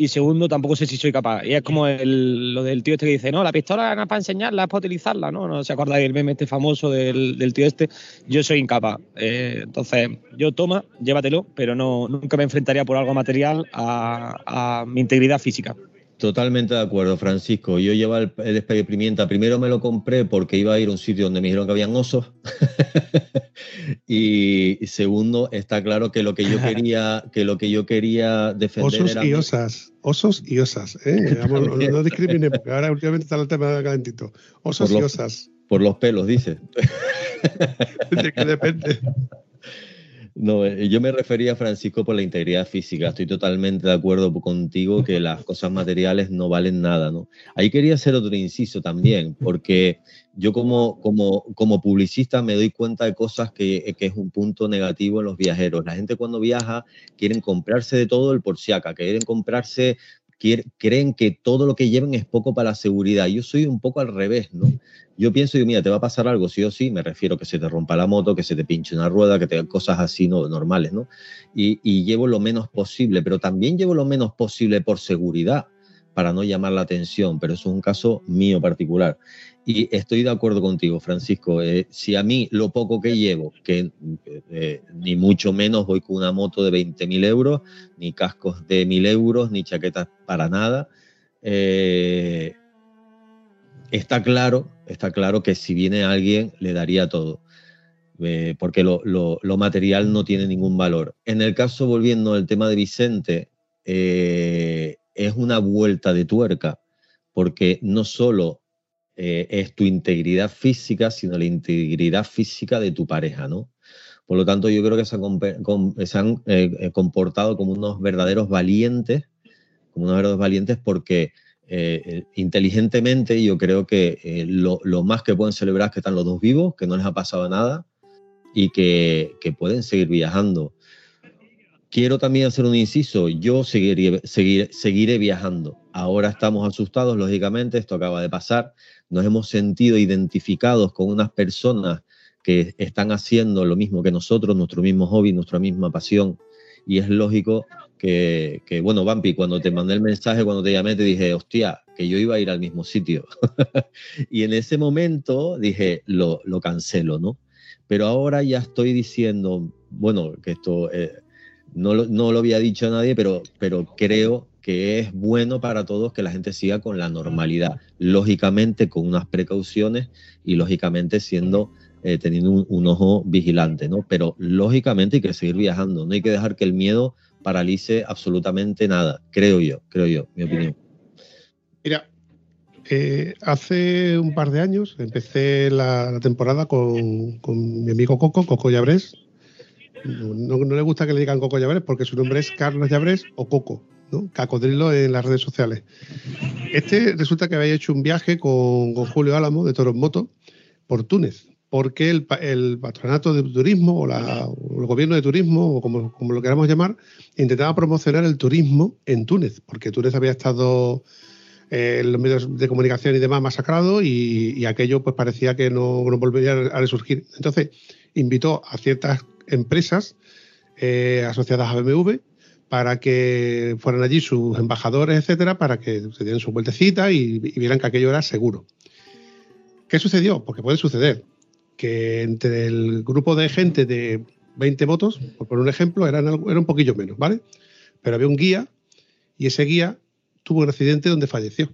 y segundo, tampoco sé si soy capaz. Y es como lo del tío este que dice, no, la pistola no es para enseñarla, es para utilizarla, ¿no? No se acuerda del meme este famoso del, tío este. Yo soy incapaz. Eh, entonces, yo toma, llévatelo, pero no, nunca me enfrentaría por algo material a mi integridad física. Totalmente de acuerdo, Francisco. Yo llevo el, el de pimienta. Primero me lo compré porque iba a ir a un sitio donde me dijeron que habían osos. y segundo, está claro que lo que yo quería, que lo que yo quería defender osos y osas, osos y osas. ¿eh? no, no, discrimine, porque ahora últimamente está el tema de calentito. Osos y osas. Por los pelos, dice. que depende. No, eh, yo me refería, Francisco, por la integridad física. Estoy totalmente de acuerdo contigo que las cosas materiales no valen nada, ¿no? Ahí quería hacer otro inciso también, porque yo como, como, como publicista me doy cuenta de cosas que, que, es un punto negativo en los viajeros. La gente cuando viaja quieren comprarse de todo el por si quieren comprarse creen que todo lo que lleven es poco para la seguridad. Yo soy un poco al revés, ¿no? Yo pienso, mira, te va a pasar algo sí o sí, me refiero que se te rompa la moto, que se te pinche una rueda, que te cosas así no normales, ¿no? Y, y llevo lo menos posible, pero también llevo lo menos posible por seguridad para no llamar la atención, pero eso es un caso mío particular. Y estoy de acuerdo contigo, Francisco. Eh, si a mí lo poco que llevo, que eh, ni mucho menos voy con una moto de 20.000 euros, ni cascos de 1.000 euros, ni chaquetas para nada, eh, está claro, está claro que si viene alguien le daría todo. porque lo, lo, material no tiene ningún valor. En el caso, volviendo al tema de Vicente, es una vuelta de tuerca, porque no solo eh, es tu integridad física, sino la integridad física de tu pareja, ¿no? Por lo tanto, yo creo que se han, eh, eh, comportado como unos verdaderos valientes, como unos verdaderos valientes porque inteligentemente yo creo que lo, más que pueden celebrar es que están los dos vivos, que no les ha pasado nada y que, que pueden seguir viajando. Quiero también hacer un inciso, yo seguiré, seguiré viajando. Ahora estamos asustados, lógicamente, esto acaba de pasar. Nos hemos sentido identificados con unas personas que están haciendo lo mismo que nosotros, nuestro mismo hobby, nuestra misma pasión. Y es lógico que, bueno, Vampi, cuando te mandé el mensaje, cuando te llamé, te dije, hostia, que yo iba a ir al mismo sitio. y en ese momento dije, lo, lo, cancelo, ¿no? Pero ahora ya estoy diciendo, bueno, que esto... Eh, no lo, había dicho a nadie, pero, pero creo que es bueno para todos que la gente siga con la normalidad, lógicamente con unas precauciones y lógicamente siendo eh, teniendo un, ojo vigilante, ¿no? Pero lógicamente hay que seguir viajando, no hay que dejar que el miedo paralice absolutamente nada, creo yo, creo yo, mi opinión. Mira, eh, hace un par de años empecé la, temporada con, con, mi amigo Coco, Coco Llabrés, no, le gusta que le digan Coco Llabrés porque su nombre es Carlos Llabrés o Coco, ¿no? Cacodrilo en las redes sociales. Este resulta que había hecho un viaje con, Julio Álamo de Toros Moto por Túnez, porque el, patronato de turismo o, el gobierno de turismo, o como, lo queramos llamar, intentaba promocionar el turismo en Túnez, porque Túnez había estado eh, en los medios de comunicación y demás masacrado y, aquello pues parecía que no, no volvería a resurgir. Entonces invitó a ciertas empresas eh, asociadas a BMW para que fueran allí sus embajadores, etcétera, para que se dieran su vueltecita y, vieran que aquello era seguro. ¿Qué sucedió? Porque puede suceder que entre el grupo de gente de 20 votos, por poner un ejemplo, eran, era un poquillo menos, ¿vale? Pero había un guía y ese guía tuvo un accidente donde falleció.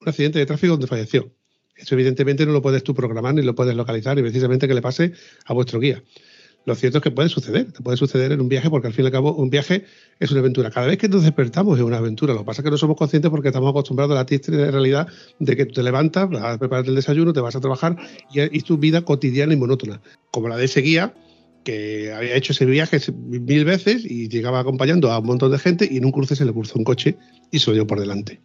Un accidente de tráfico donde falleció. Eso evidentemente no lo puedes tú programar ni lo puedes localizar y precisamente que le pase a vuestro guía. Lo cierto es que puede suceder, puede suceder en un viaje porque al fin y al cabo un viaje es una aventura. Cada vez que nos despertamos es una aventura. Lo que pasa es que no somos conscientes porque estamos acostumbrados a la triste realidad de que te levantas, vas a prepararte el desayuno, te vas a trabajar y es tu vida cotidiana y monótona. Como la de ese guía que había hecho ese viaje mil veces y llegaba acompañando a un montón de gente y en un cruce se le cruzó un coche y se lo por delante.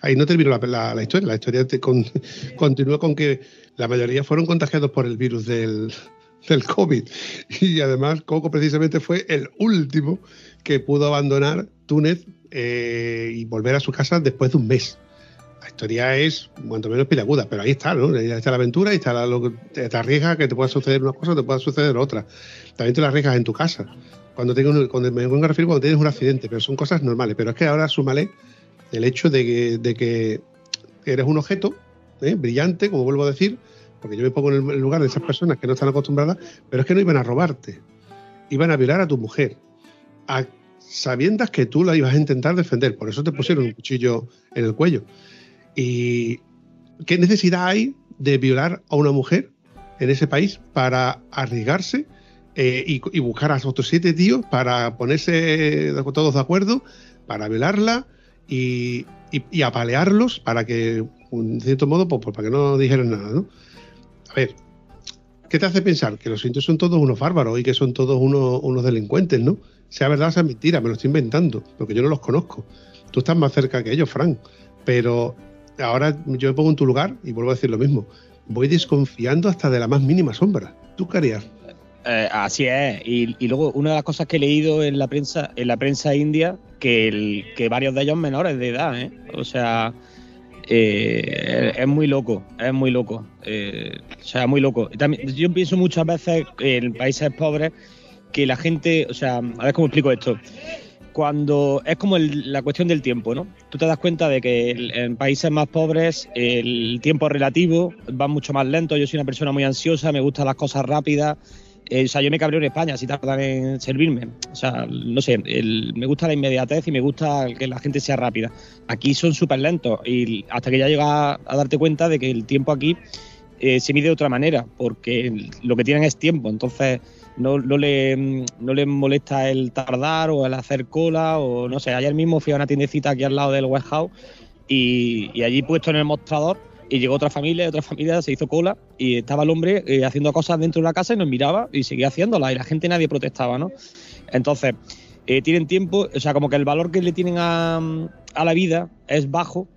Ahí no terminó la, historia, la historia con, continúa con que la mayoría fueron contagiados por el virus del, del COVID. Y además, Coco precisamente fue el último que pudo abandonar Túnez eh, y volver a su casa después de un mes. La historia es cuanto menos pilaguda, pero ahí está, ¿no? Ahí está la aventura, ahí está lo que te, arriesgas que te pueda suceder una cosa, te pueda suceder otra. También te la arriesgas en tu casa. Cuando, tengo, cuando me vengo a referir cuando tienes un accidente, pero son cosas normales. Pero es que ahora súmale el hecho de que, de que eres un objeto ¿eh? brillante, como vuelvo a decir, porque yo me pongo en el lugar de esas personas que no están acostumbradas, pero es que no iban a robarte, iban a violar a tu mujer, a sabiendas que tú la ibas a intentar defender, por eso te pusieron un cuchillo en el cuello. ¿Y qué necesidad hay de violar a una mujer en ese país para arriesgarse eh, y, buscar a otros siete tíos para ponerse todos de acuerdo, para violarla y, apalearlos para que, en cierto modo, pues, pues, para que no dijeran nada, ¿no? A ver, ¿qué te hace pensar? Que los indios son todos unos bárbaros y que son todos unos, unos delincuentes, ¿no? Sea verdad o sea mentira, me lo estoy inventando, porque yo no los conozco. Tú estás más cerca que ellos, Frank. Pero ahora yo me pongo en tu lugar y vuelvo a decir lo mismo. Voy desconfiando hasta de la más mínima sombra. ¿Tú qué? Eh, así es. Y, luego una de las cosas que he leído en la prensa, en la prensa india, que, que varios de ellos menores de edad, ¿eh? O sea, eh, es muy loco, es muy loco. Eh, o sea, muy loco. También, yo pienso muchas veces en países pobres que la gente, o sea, a ver cómo explico esto. Cuando es como la cuestión del tiempo, ¿no? Tú te das cuenta de que en países más pobres el tiempo relativo, va mucho más lento. Yo soy una persona muy ansiosa, me gustan las cosas rápidas. O sea, yo me cabreo en España si tardan en servirme. O sea, no sé, me gusta la inmediatez y me gusta que la gente sea rápida. Aquí son súper lentos y hasta que ya llegas a, darte cuenta de que el tiempo aquí eh, se mide de otra manera, porque lo que tienen es tiempo. Entonces, no, no, le, no les molesta el tardar o el hacer cola o no sé. Ayer mismo fui a una tiendecita aquí al lado del warehouse y, y allí puesto en el mostrador y llegó otra familia, otra familia se hizo cola y estaba el hombre eh, haciendo cosas dentro de la casa y nos miraba y seguía haciéndolas y la gente nadie protestaba, ¿no? Entonces, eh, tienen tiempo, o sea, como que el valor que le tienen a, a la vida es bajo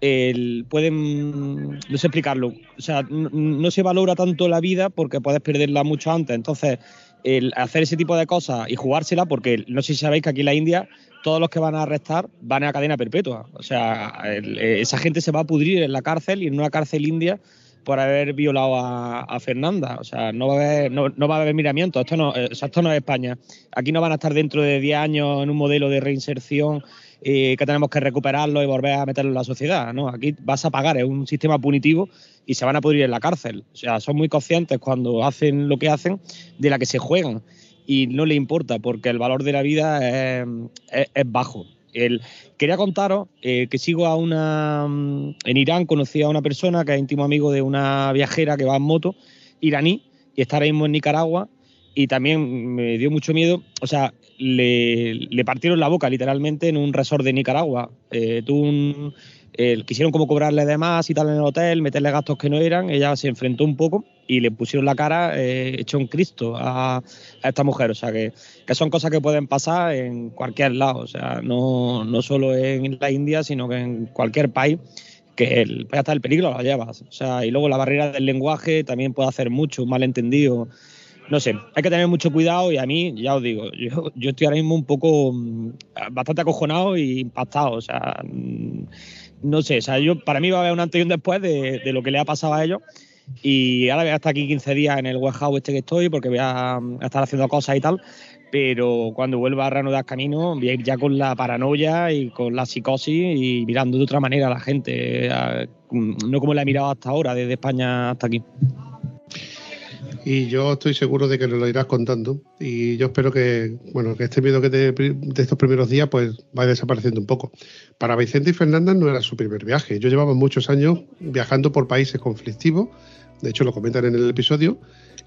el, pueden, no sé explicarlo, o sea, no, se valora tanto la vida porque puedes perderla mucho antes. Entonces, el hacer ese tipo de cosas y jugársela, porque no sé si sabéis que aquí en la India todos los que van a arrestar van a cadena perpetua. O sea, esa gente se va a pudrir en la cárcel y en una cárcel india por haber violado a, Fernanda. O sea, no va a haber, no, va a haber miramiento. Esto no, esto no es España. Aquí no van a estar dentro de 10 años en un modelo de reinserción que tenemos que recuperarlo y volver a meterlo en la sociedad. ¿no? Aquí vas a pagar, es un sistema punitivo y se van a pudrir en la cárcel. O sea, son muy conscientes cuando hacen lo que hacen de la que se juegan y no le importa porque el valor de la vida es, bajo. El, quería contaros eh, que sigo a una. En Irán conocí a una persona que es íntimo amigo de una viajera que va en moto, iraní, y está ahora mismo en Nicaragua. Y también me dio mucho miedo. O sea, le, partieron la boca literalmente en un resort de Nicaragua. Eh, un, quisieron como cobrarle de más y tal en el hotel, meterle gastos que no eran. Ella se enfrentó un poco y le pusieron la cara eh, hecho un Cristo a, esta mujer. O sea, que, son cosas que pueden pasar en cualquier lado. O sea, no, no solo en la India, sino que en cualquier país que el, hasta el peligro lo llevas. O sea, y luego la barrera del lenguaje también puede hacer mucho, un malentendido no sé, hay que tener mucho cuidado y a mí, ya os digo, yo, yo estoy ahora mismo un poco mm, bastante acojonado y impactado, o sea, mm, no sé, o sea, yo para mí va a haber un antes y un después de, lo que le ha pasado a ellos y ahora voy a estar aquí 15 días en el warehouse este que estoy porque voy a, estar haciendo cosas y tal, pero cuando vuelva a reanudar camino voy a ir ya con la paranoia y con la psicosis y mirando de otra manera a la gente, no como la he mirado hasta ahora, desde España hasta aquí. Y yo estoy seguro de que nos lo irás contando. Y yo espero que bueno que este miedo que de, estos primeros días pues vaya desapareciendo un poco. Para Vicente y Fernanda no era su primer viaje, yo llevaba muchos años viajando por países conflictivos, de hecho lo comentan en el episodio,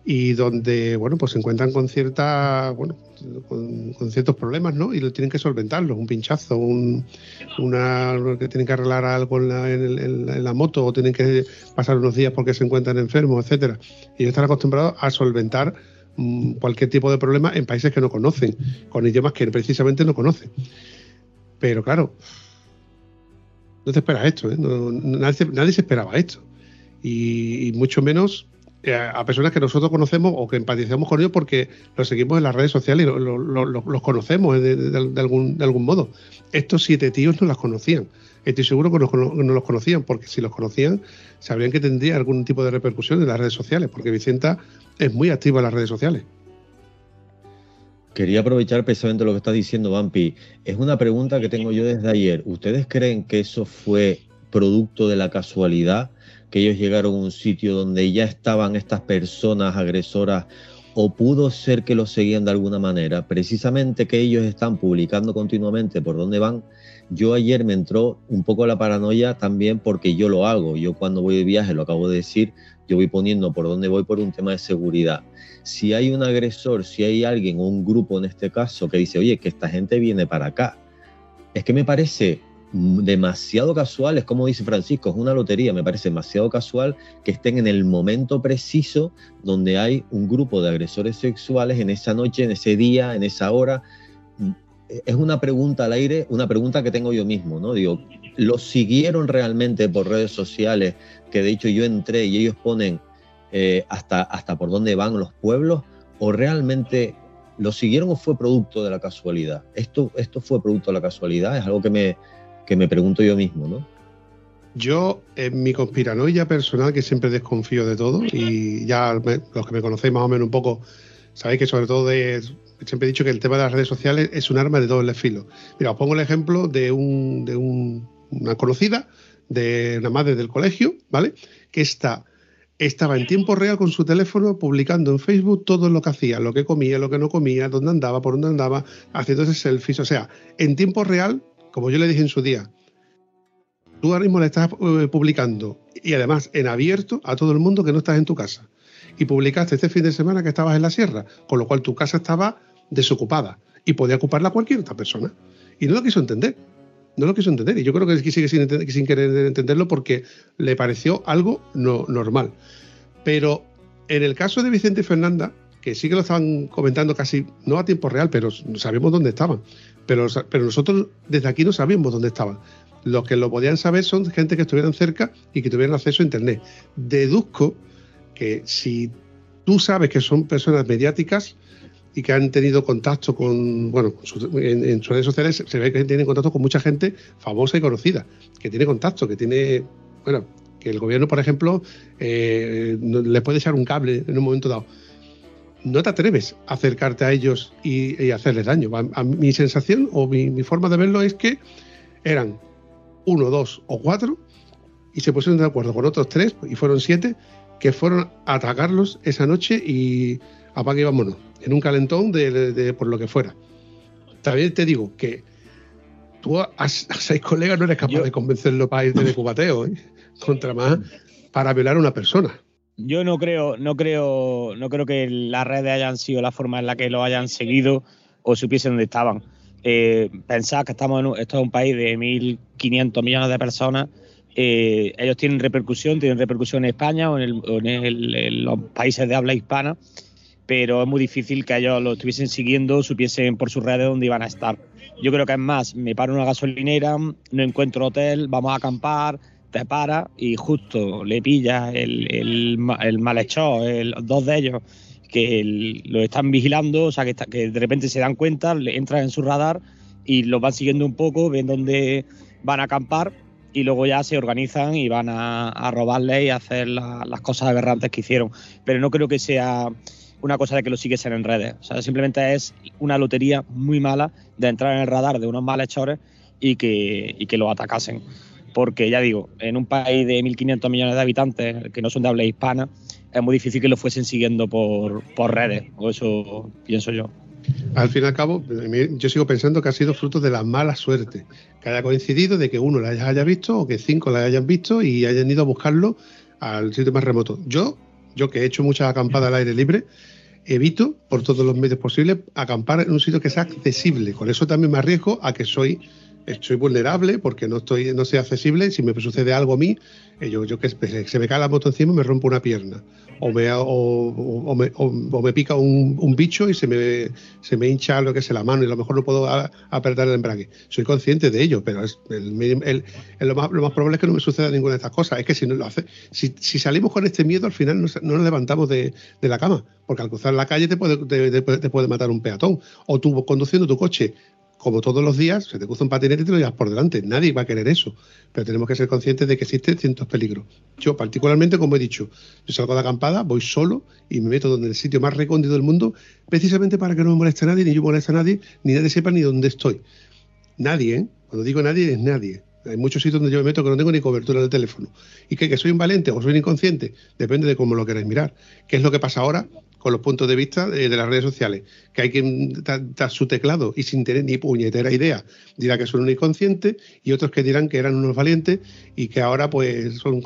y donde bueno pues se encuentran con cierta bueno con, ciertos problemas no y lo tienen que solventarlos un pinchazo un una que tienen que arreglar algo en la, en, la, moto o tienen que pasar unos días porque se encuentran enfermos etcétera. Y ellos están acostumbrados a solventar mm, cualquier tipo de problema en países que no conocen con idiomas que precisamente no conocen. Pero claro no te esperas esto ¿eh? nadie, nadie, se esperaba esto y mucho menos eh, a personas que nosotros conocemos o que empatizamos con ellos porque los seguimos en las redes sociales y los conocemos de, algún, de algún modo. Estos siete tíos no las conocían. Estoy seguro que no, los conocían, porque si los conocían, sabrían que tendría algún tipo de repercusión en las redes sociales, porque Vicenta es muy activa en las redes sociales. Quería aprovechar precisamente lo que está diciendo Vampi. Es una pregunta que tengo yo desde ayer. ¿Ustedes creen que eso fue producto de la casualidad? Que ellos llegaron a un sitio donde ya estaban estas personas agresoras o pudo ser que los seguían de alguna manera. Precisamente que ellos están publicando continuamente por dónde van. Yo ayer me entró un poco la paranoia también porque yo lo hago. Yo cuando voy de viaje, lo acabo de decir, yo voy poniendo por dónde voy por un tema de seguridad. Si hay un agresor, si hay alguien o un grupo en este caso que dice, oye, que esta gente viene para acá, es que me parece demasiado casual, es como dice Francisco, es una lotería, me parece demasiado casual que estén en el momento preciso donde hay un grupo de agresores sexuales en esa noche, en ese día, en esa hora. Es una pregunta al aire, una pregunta que tengo yo mismo, ¿no? Digo, ¿los siguieron realmente por redes sociales? Que de hecho yo entré y ellos ponen eh, hasta, hasta por dónde van los pueblos, o realmente lo siguieron o fue producto de la casualidad. Esto, esto fue producto de la casualidad, es algo que me, que me pregunto yo mismo, ¿no? Yo, en mi conspiranoia personal, que siempre desconfío de todo, y ya los que me conocéis más o menos un poco, sabéis que sobre todo de, siempre he dicho que el tema de las redes sociales es un arma de doble filo. Mira, os pongo el ejemplo de, un, de una conocida, de una madre del colegio, ¿vale? Que está, estaba en tiempo real con su teléfono publicando en Facebook todo lo que hacía, lo que comía, lo que no comía, dónde andaba, por dónde andaba, haciéndose selfies. O sea, en tiempo real como yo le dije en su día, tú ahora mismo le estás eh, publicando y además en abierto a todo el mundo que no estás en tu casa. Y publicaste este fin de semana que estabas en la sierra, con lo cual tu casa estaba desocupada y podía ocuparla cualquier otra persona. Y no lo quiso entender. No lo quiso entender. Y yo creo que sigue sin, sin querer entenderlo porque le pareció algo no, normal. Pero en el caso de Vicente Fernanda, que sí que lo estaban comentando casi, no a tiempo real, pero sabemos dónde estaban. Pero, pero nosotros desde aquí no sabíamos dónde estaban. Los que lo podían saber son gente que estuvieran cerca y que tuvieran acceso a Internet. Deduzco que si tú sabes que son personas mediáticas y que han tenido contacto con, bueno, en, sus redes sociales se ve que tienen contacto con mucha gente famosa y conocida, que tiene contacto, que tiene, bueno, que el gobierno, por ejemplo, eh, le puede echar un cable en un momento dado no te atreves a acercarte a ellos y, hacerles daño. A, mi sensación o mi, forma de verlo es que eran uno, dos o cuatro y se pusieron de acuerdo con otros tres, y fueron siete, que fueron a atacarlos esa noche y apague y vámonos, en un calentón de, por lo que fuera. También te digo que tú a, seis colegas no eres capaz de convencerlo para irte de cubateo, ¿eh? contra más para violar a una persona. Yo no creo, no creo, no creo que las redes hayan sido la forma en la que lo hayan seguido o supiesen dónde estaban. Eh, pensad que estamos en esto es un país de 1.500 millones de personas. Eh, ellos tienen repercusión, tienen repercusión en España o en, los países de habla hispana, pero es muy difícil que ellos lo estuviesen siguiendo, supiesen por sus redes dónde iban a estar. Yo creo que es más, me paro en una gasolinera, no encuentro hotel, vamos a acampar, te para y justo le pillas el, el, el malhechor, dos de ellos que lo están vigilando, o sea, que, que de repente se dan cuenta, le entran en su radar y los van siguiendo un poco, ven dónde van a acampar y luego ya se organizan y van a, a robarle y hacer las cosas aberrantes que hicieron. Pero no creo que sea una cosa de que lo siguiesen en redes. O sea, simplemente es una lotería muy mala de entrar en el radar de unos malhechores y que, y que lo atacasen porque ya digo, en un país de 1.500 millones de habitantes que no son de habla hispana, es muy difícil que lo fuesen siguiendo por, redes, o eso pienso yo. Al fin y al cabo, yo sigo pensando que ha sido fruto de la mala suerte, que haya coincidido de que uno la haya visto o que cinco la hayan visto y hayan ido a buscarlo al sitio más remoto. Yo, yo que he hecho muchas acampadas al aire libre, evito por todos los medios posibles acampar en un sitio que sea accesible. Con eso también me arriesgo a que soy estoy vulnerable porque no estoy no soy accesible si me sucede algo a mí eh, yo, yo que se me cae la moto encima y me rompo una pierna. O me o, me, o, me, pica un, bicho y se me se me hincha lo que es la mano y a lo mejor no puedo apretar el embrague. Soy consciente de ello pero es lo, más, lo más probable es que no me suceda ninguna de estas cosas. Es que si no lo hace si, si salimos con este miedo al final no, nos levantamos de, de, la cama porque al cruzar la calle te puede, te puede matar un peatón. O tú conduciendo tu coche como todos los días, se te cruza un patinete y te lo llevas por delante. Nadie va a querer eso. Pero tenemos que ser conscientes de que existen ciertos peligros. Yo, particularmente, como he dicho, yo salgo de acampada, voy solo y me meto donde el sitio más recóndito del mundo, precisamente para que no me moleste a nadie, ni yo moleste a nadie, ni nadie sepa ni dónde estoy. Nadie, ¿eh? Cuando digo nadie, es nadie. Hay muchos sitios donde yo me meto que no tengo ni cobertura del teléfono. Y que, soy un valiente o soy inconsciente, depende de cómo lo queráis mirar. ¿Qué es lo que pasa ahora? Con los puntos de vista de, las redes sociales, que hay quien da, su teclado y sin tener ni puñetera idea dirá que son un inconsciente y otros que dirán que eran unos valientes y que ahora pues son,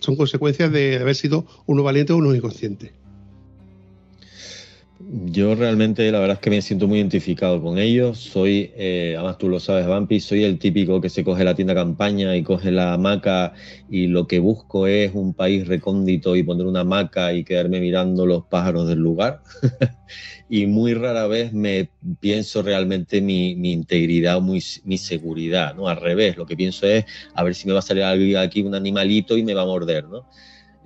son consecuencias de haber sido unos valientes o unos inconscientes. Yo realmente la verdad es que me siento muy identificado con ellos. Soy, eh, además tú lo sabes, Vampi, soy el típico que se coge la tienda campaña y coge la hamaca y lo que busco es un país recóndito y poner una hamaca y quedarme mirando los pájaros del lugar. y muy rara vez me pienso realmente mi, integridad o mi seguridad, ¿no? Al revés, lo que pienso es a ver si me va a salir aquí un animalito y me va a morder, ¿no?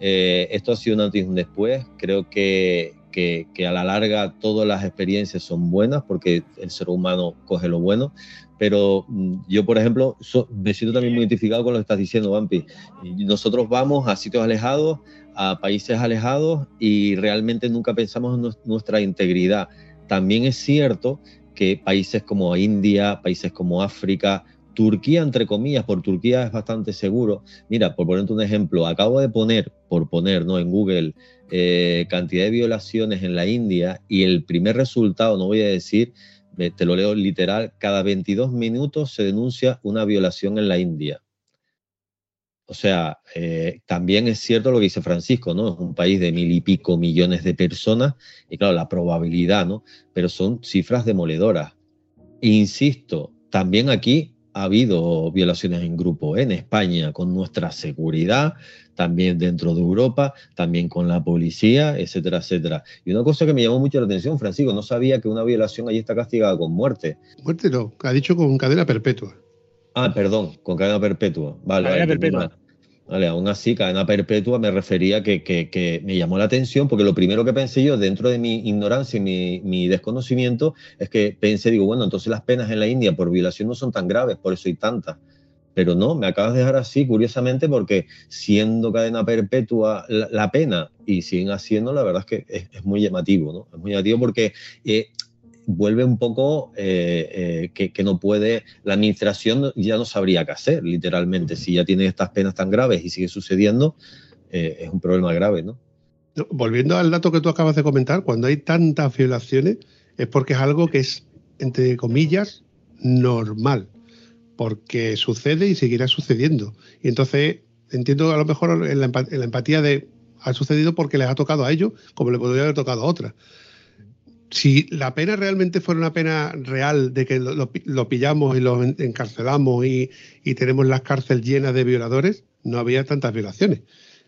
Eh, esto ha sido un antes y un después. Creo que, que, a la larga todas las experiencias son buenas porque el ser humano coge lo bueno, pero mm, yo, por ejemplo, me siento también muy identificado con lo que estás diciendo, Vampi. Nosotros vamos a sitios alejados, a países alejados y realmente nunca pensamos en nuestra integridad. También es cierto que países como India, países como África, Turquía, entre comillas, por Turquía es bastante seguro. Mira, por ponerte un ejemplo, acabo de poner, por poner, ¿no? En Google, eh, cantidad de violaciones en la India y el primer resultado, no voy a decir, te lo leo literal, cada 22 minutos se denuncia una violación en la India. O sea, eh, también es cierto lo que dice Francisco, ¿no? Es un país de mil y pico millones de personas y claro, la probabilidad, ¿no? Pero son cifras demoledoras. Insisto, también aquí ha habido violaciones en grupo en España con nuestra seguridad, también dentro de Europa, también con la policía, etcétera, etcétera. Y una cosa que me llamó mucho la atención, Francisco, no sabía que una violación allí está castigada con muerte. Muerte no, ha dicho con cadena perpetua. Ah, perdón, con cadena perpetua. Vale, cadena perpetua. Aún así, cadena perpetua me refería que, me llamó la atención porque lo primero que pensé yo, dentro de mi ignorancia y mi, mi, desconocimiento, es que pensé, digo, bueno, entonces las penas en la India por violación no son tan graves, por eso hay tantas. Pero no, me acabas de dejar así, curiosamente, porque siendo cadena perpetua la, pena y siguen haciendo, la verdad es que es, muy llamativo, ¿no? Es muy llamativo porque eh, vuelve un poco eh, eh, que, no puede, la administración ya no sabría qué hacer, literalmente. Si ya tiene estas penas tan graves y sigue sucediendo, es un problema grave, ¿no? Volviendo al dato que tú acabas de comentar, cuando hay tantas violaciones es porque es algo que es, entre comillas, normal porque sucede y seguirá sucediendo. Y entonces entiendo a lo mejor en la, empatía de ha sucedido porque les ha tocado a ellos como le podría haber tocado a otras. Si la pena realmente fuera una pena real de que lo, pillamos y lo encarcelamos y, tenemos las cárceles llenas de violadores, no había tantas violaciones.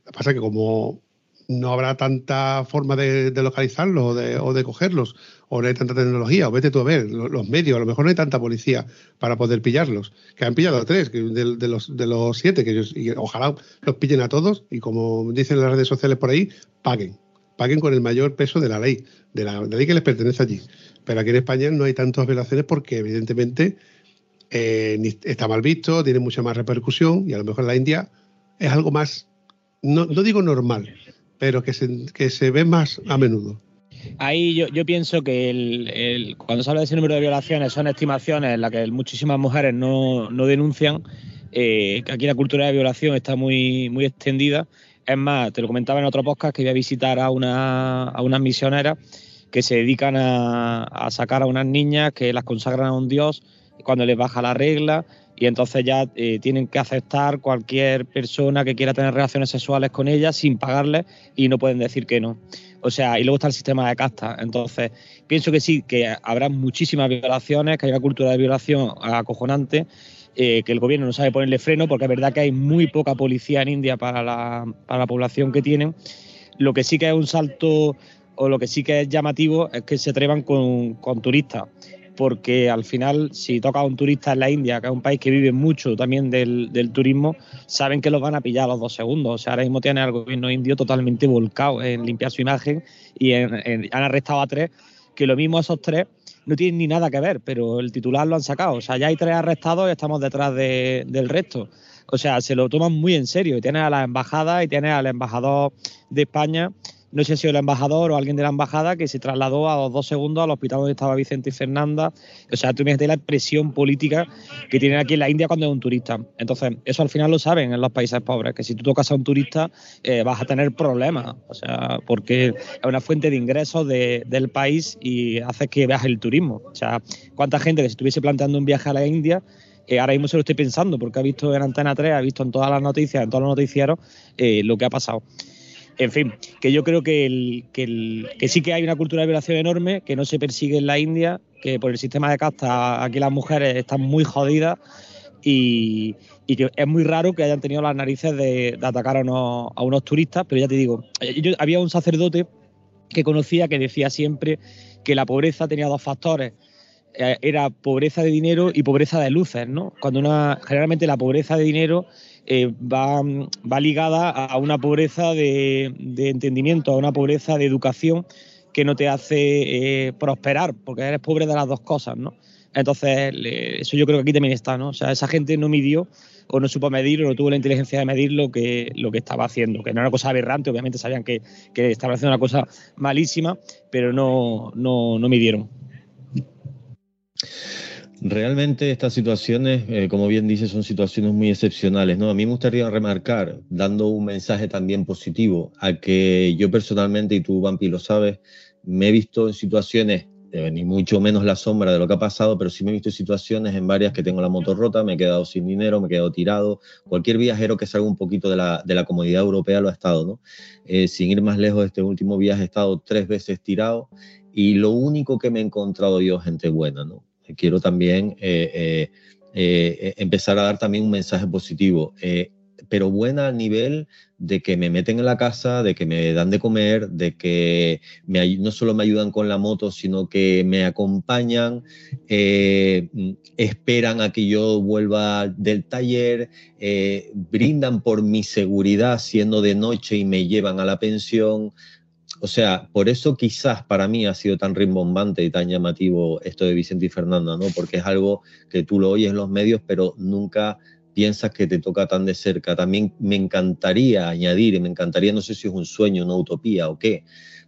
Lo que pasa es que como no habrá tanta forma de, localizarlos o de, o de, cogerlos, o no hay tanta tecnología, o vete tú a ver, los, medios, a lo mejor no hay tanta policía para poder pillarlos, que han pillado a tres de, los, de los siete, que ellos, y ojalá los pillen a todos y como dicen las redes sociales por ahí, paguen, paguen con el mayor peso de la ley, de la, ley que les pertenece allí. Pero aquí en España no hay tantas violaciones porque evidentemente eh, está mal visto, tiene mucha más repercusión y a lo mejor en la India es algo más, no, no digo normal, pero que se, que se ve más a menudo. Ahí yo, pienso que el, cuando se habla de ese número de violaciones son estimaciones en las que muchísimas mujeres no, no denuncian, eh, aquí la cultura de violación está muy, muy extendida. Es más, te lo comentaba en otro podcast que voy a visitar a, una, a unas misioneras que se dedican a, a sacar a unas niñas que las consagran a un dios cuando les baja la regla y entonces ya eh, tienen que aceptar cualquier persona que quiera tener relaciones sexuales con ellas sin pagarles y no pueden decir que no. O sea, y luego está el sistema de casta. Entonces, pienso que sí, que habrá muchísimas violaciones, que hay una cultura de violación acojonante, eh, que el gobierno no sabe ponerle freno, porque es verdad que hay muy poca policía en India para la, para la población que tienen. Lo que sí que es un salto, o lo que sí que es llamativo, es que se atrevan con, con turistas porque al final, si toca a un turista en la India, que es un país que vive mucho también del, turismo, saben que los van a pillar a los dos segundos. O sea, ahora mismo tiene el gobierno indio totalmente volcado en limpiar su imagen y han arrestado a tres que lo mismo esos tres no tienen ni nada que ver, pero el titular lo han sacado. O sea, ya hay tres arrestados y estamos detrás del resto. O sea, se lo toman muy en serio. Tienes a la embajada y tienes al embajador de España no sé si el embajador o alguien de la embajada que se trasladó a los dos segundos al hospital donde estaba Vicente y Fernanda. O sea, tú imagínate la presión política que tienen aquí en la India cuando es un turista. Entonces, eso al final lo saben en los países pobres, que si tú tocas a un turista eh, vas a tener problemas. O sea, porque es una fuente de ingresos del país y hace que veas el turismo. O sea, cuánta gente que se estuviese planteando un viaje a la India eh, ahora mismo se lo estoy pensando porque ha visto en Antena 3, ha visto en todas las noticias, en todos los noticieros, eh, lo que ha pasado. En fin, que yo creo que, sí que hay una cultura de violación enorme, que no se persigue en la India, que por el sistema de casta aquí las mujeres están muy jodidas y, que es muy raro que hayan tenido las narices de, atacar a unos, turistas, pero ya te digo, yo, había un sacerdote que conocía que decía siempre que la pobreza tenía dos factores eh, era pobreza de dinero y pobreza de luces, ¿no? Cuando una, generalmente la pobreza de dinero eh, va, ligada a una pobreza de, entendimiento, a una pobreza de educación que no te hace eh, prosperar, porque eres pobre de las dos cosas, ¿no? Entonces, eso yo creo que aquí también está, ¿no? O sea, esa gente no midió o no supo medir o no tuvo la inteligencia de medir lo que, estaba haciendo, que no era una cosa aberrante, obviamente sabían que, que estaba haciendo una cosa malísima, pero no midieron. Realmente estas situaciones, eh, como bien dice, son situaciones muy excepcionales. ¿no? A mí me gustaría remarcar, dando un mensaje también positivo, a que yo personalmente, y tú, Vampi, lo sabes, me he visto en situaciones, ni mucho menos la sombra de lo que ha pasado, pero sí me he visto en situaciones en varias que tengo la moto rota, me he quedado sin dinero, me he quedado tirado. Cualquier viajero que salga un poquito de la, de la comodidad europea lo ha estado. ¿no? Eh, sin ir más lejos, este último viaje he estado tres veces tirado y lo único que me he encontrado yo, gente buena, ¿no? Quiero también eh, eh, eh, empezar a dar también un mensaje positivo, pero buena a nivel de que me meten en la casa, de que me dan de comer, de que no solo me ayudan con la moto, sino que me acompañan, esperan a que yo vuelva del taller, brindan por mi seguridad siendo de noche y me llevan a la pensión. O sea, por eso quizás para mí ha sido tan rimbombante y tan llamativo esto de Vicente y Fernanda, ¿no? Porque es algo que tú lo oyes en los medios, pero nunca piensas que te toca tan de cerca. También me encantaría añadir, y me encantaría, no sé si es un sueño, una utopía o qué,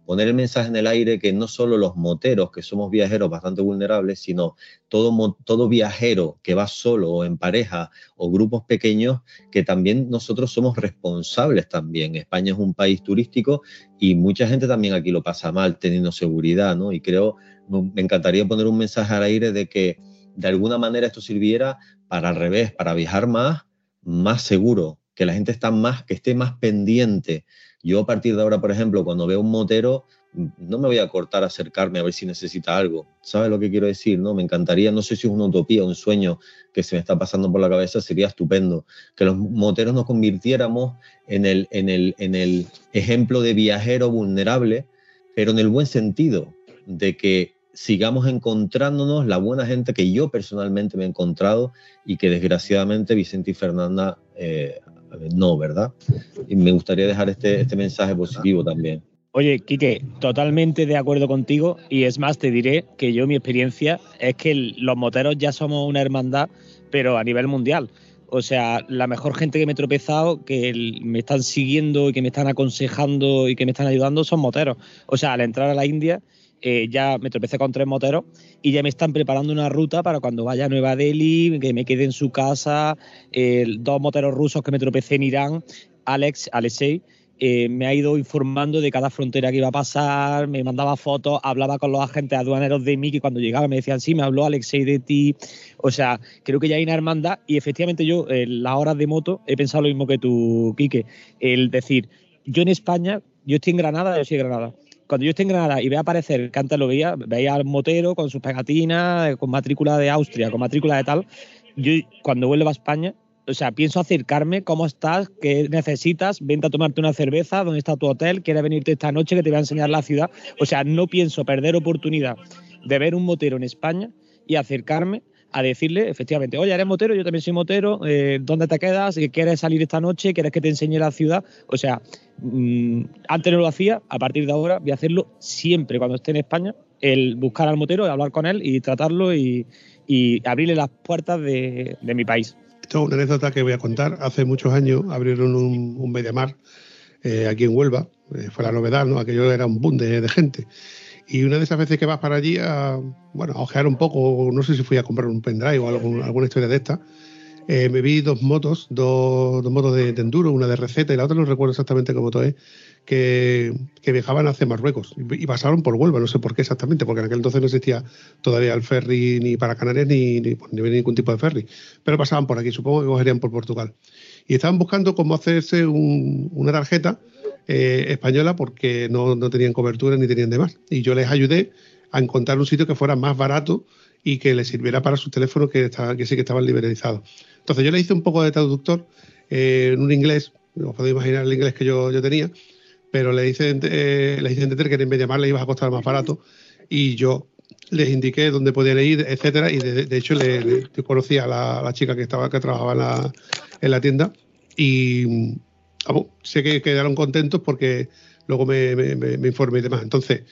poner el mensaje en el aire que no solo los moteros, que somos viajeros bastante vulnerables, sino todo, todo viajero que va solo o en pareja o grupos pequeños, que también nosotros somos responsables también. España es un país turístico y mucha gente también aquí lo pasa mal teniendo seguridad, ¿no? Y creo, me encantaría poner un mensaje al aire de que de alguna manera esto sirviera para al revés, para viajar más, más seguro, que la gente esté más pendiente yo a partir de ahora, por ejemplo, cuando veo un motero, no me voy a cortar a acercarme a ver si necesita algo. ¿Sabes lo que quiero decir? No, me encantaría, no sé si es una utopía, un sueño que se me está pasando por la cabeza, sería estupendo que los moteros nos convirtiéramos en el, en el, en el ejemplo de viajero vulnerable, pero en el buen sentido, de que sigamos encontrándonos la buena gente que yo personalmente me he encontrado y que desgraciadamente Vicente y Fernanda eh, no, ¿verdad? Y me gustaría dejar este, este mensaje positivo también. Oye, Quique, totalmente de acuerdo contigo y es más, te diré que yo mi experiencia es que los moteros ya somos una hermandad, pero a nivel mundial. O sea, la mejor gente que me he tropezado, que me están siguiendo y que me están aconsejando y que me están ayudando son moteros. O sea, al entrar a la India eh, ya me tropecé con tres moteros y ya me están preparando una ruta para cuando vaya a Nueva Delhi, que me quede en su casa, dos moteros rusos que me tropecé en Irán, Alex, Alexei, eh, me ha ido informando de cada frontera que iba a pasar, me mandaba fotos, hablaba con los agentes aduaneros de mí que cuando llegaba me decían, sí, me habló Alexei de ti. O sea, creo que ya hay una hermandad y efectivamente yo en las horas de moto he pensado lo mismo que tú, Quique, el decir, yo en España, yo estoy en Granada, yo soy de Granada cuando yo esté en Granada y vea aparecer, antes lo veía, veía al motero con sus pegatinas, con matrícula de Austria, con matrícula de tal, yo cuando vuelvo a España, o sea, pienso acercarme, ¿cómo estás? ¿Qué necesitas? Vente a tomarte una cerveza, ¿dónde está tu hotel? ¿Quieres venirte esta noche que te voy a enseñar la ciudad? O sea, no pienso perder oportunidad de ver un motero en España y acercarme a decirle, efectivamente, oye, eres motero, yo también soy motero, eh, ¿dónde te quedas? ¿Quieres salir esta noche? ¿Quieres que te enseñe la ciudad? O sea, mm, antes no lo hacía, a partir de ahora voy a hacerlo siempre cuando esté en España, el buscar al motero, hablar con él y tratarlo y, abrirle las puertas de, mi país. Esto es una anécdota que voy a contar. Hace muchos años abrieron un, un Mediamar eh, aquí en Huelva. Eh, fue la novedad, ¿no? Aquello era un boom de, gente. Y una de esas veces que vas para allí a, bueno, a ojear un poco, no sé si fui a comprar un pendrive o alguna historia de esta, eh, me vi dos motos, dos, motos de, enduro, una de receta y la otra no recuerdo exactamente cómo todo es, que, viajaban hacia Marruecos y, pasaron por Huelva, no sé por qué exactamente, porque en aquel entonces no existía todavía el ferry ni para Canarias ni, ni, ni ningún tipo de ferry, pero pasaban por aquí, supongo que cogerían por Portugal. Y estaban buscando cómo hacerse una tarjeta eh, española porque no, no tenían cobertura ni tenían demás. Y yo les ayudé a encontrar un sitio que fuera más barato y que les sirviera para sus teléfonos que, que sí que estaban liberalizados. Entonces yo le hice un poco de traductor eh, en un inglés, os podéis imaginar el inglés que yo, yo tenía, pero le hice, eh, le hice entender que en vez de llamarle iba a costar más barato y yo les indiqué dónde podían ir, etcétera, y de, hecho le, conocí a la, chica que estaba que trabajaba en la, tienda y sé que quedaron contentos porque luego me, me informé y demás. Entonces,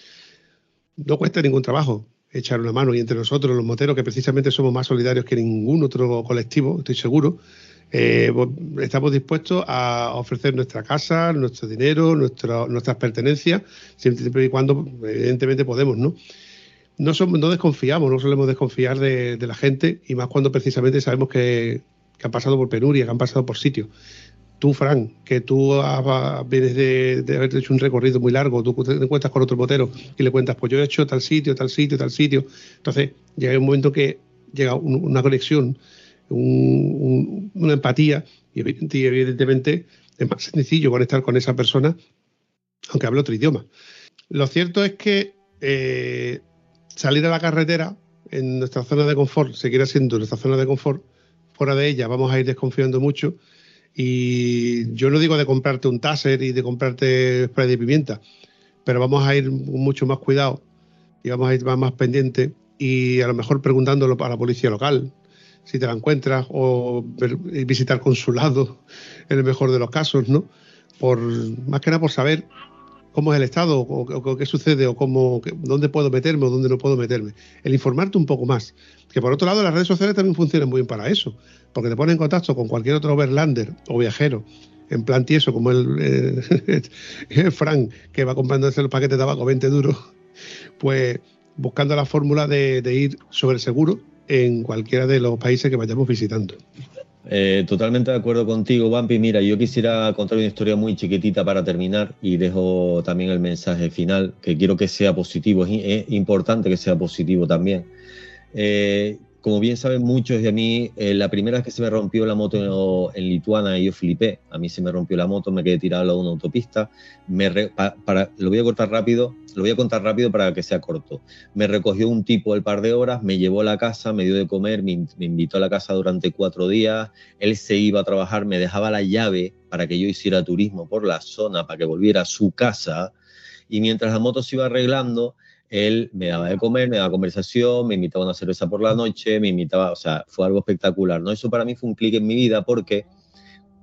no cuesta ningún trabajo echar una mano y entre nosotros, los moteros, que precisamente somos más solidarios que ningún otro colectivo, estoy seguro, eh, estamos dispuestos a ofrecer nuestra casa, nuestro dinero, nuestras pertenencias, siempre y cuando, evidentemente, podemos, ¿no? No desconfiamos, no solemos desconfiar de, la gente y más cuando precisamente sabemos que, que han pasado por penuria, que han pasado por sitios tú, Fran, que tú vienes de, haber hecho un recorrido muy largo, tú te encuentras con otro motero y le cuentas, pues yo he hecho tal sitio, tal sitio, tal sitio. Entonces, llega un momento que llega una conexión, una empatía, y evidentemente es más sencillo conectar con esa persona, aunque hable otro idioma. Lo cierto es que eh, salir a la carretera en nuestra zona de confort, seguirá siendo nuestra zona de confort, fuera de ella vamos a ir desconfiando mucho y yo no digo de comprarte un taser y de comprarte spray de pimienta, pero vamos a ir mucho más cuidado y vamos a ir más, más pendiente y a lo mejor preguntándolo a la policía local si te la encuentras o visitar consulado en el mejor de los casos, ¿no? Por más que nada por saber cómo es el estado o, qué sucede o cómo dónde puedo meterme o dónde no puedo meterme. El informarte un poco más. Que por otro lado las redes sociales también funcionan muy bien para eso porque te pone en contacto con cualquier otro overlander o viajero en plan tieso como el, eh, Frank que va comprando el paquete de tabaco 20 duros, pues buscando la fórmula de, ir sobre seguro en cualquiera de los países que vayamos visitando. Eh, totalmente de acuerdo contigo, Vampi. Mira, yo quisiera contar una historia muy chiquitita para terminar y dejo también el mensaje final, que quiero que sea positivo. Es, importante que sea positivo también. Eh, como bien saben muchos de mí, eh, la primera vez que se me rompió la moto en, Lituania, yo flipé. A mí se me rompió la moto, me quedé tirado a una autopista. Me para, lo voy a cortar rápido, lo voy a contar rápido para que sea corto. Me recogió un tipo el par de horas, me llevó a la casa, me dio de comer, me, me invitó a la casa durante cuatro días. Él se iba a trabajar, me dejaba la llave para que yo hiciera turismo por la zona, para que volviera a su casa. Y mientras la moto se iba arreglando, él me daba de comer, me daba conversación, me invitaba a una cerveza por la noche, me invitaba, o sea, fue algo espectacular, ¿no? Eso para mí fue un clic en mi vida porque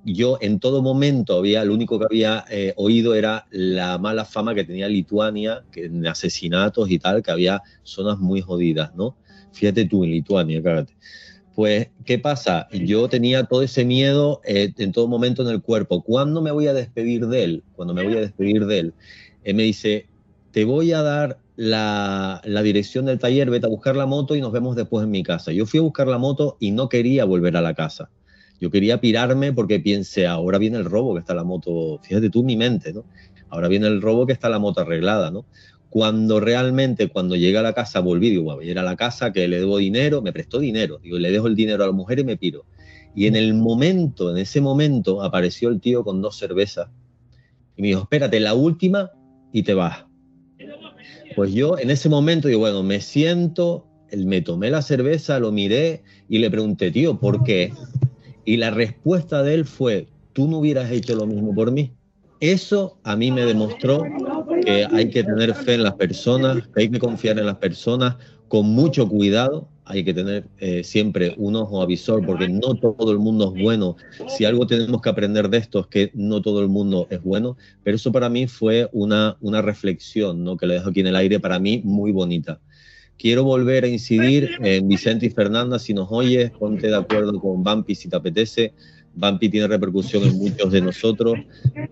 yo en todo momento había, lo único que había eh, oído era la mala fama que tenía Lituania, que en asesinatos y tal, que había zonas muy jodidas, ¿no? Fíjate tú en Lituania, cágate. Pues, ¿qué pasa? Yo tenía todo ese miedo eh, en todo momento en el cuerpo. ¿Cuándo me voy a despedir de él? Cuando me voy a despedir de él, él me dice, te voy a dar la, dirección del taller, vete a buscar la moto y nos vemos después en mi casa. Yo fui a buscar la moto y no quería volver a la casa. Yo quería pirarme porque piense, ahora viene el robo que está la moto, fíjate tú mi mente, ¿no? Ahora viene el robo que está la moto arreglada, ¿no? Cuando realmente, cuando llegué a la casa, volví, digo, a ir a la casa que le debo dinero, me prestó dinero, digo, le dejo el dinero a la mujer y me piro. Y en el momento, en ese momento, apareció el tío con dos cervezas y me dijo, espérate, la última y te vas. Pues yo en ese momento digo, bueno, me siento, me tomé la cerveza, lo miré y le pregunté, tío, ¿por qué? Y la respuesta de él fue, tú no hubieras hecho lo mismo por mí. Eso a mí me demostró que hay que tener fe en las personas, que hay que confiar en las personas con mucho cuidado, hay que tener eh, siempre un ojo avisor porque no todo el mundo es bueno. Si algo tenemos que aprender de esto es que no todo el mundo es bueno, pero eso para mí fue una, una reflexión ¿no? que le dejo aquí en el aire, para mí muy bonita. Quiero volver a incidir en Vicente y Fernanda, si nos oyes, ponte de acuerdo con Bampi si te apetece. Bampi tiene repercusión en muchos de nosotros.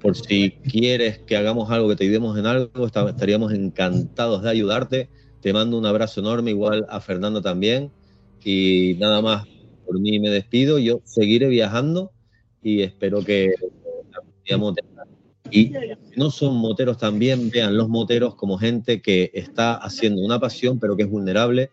Por si quieres que hagamos algo, que te ayudemos en algo, estaríamos encantados de ayudarte. Te mando un abrazo enorme, igual a Fernando también. Y nada más, por mí me despido. Yo seguiré viajando y espero que y no son moteros también, vean los moteros como gente que está haciendo una pasión, pero que es vulnerable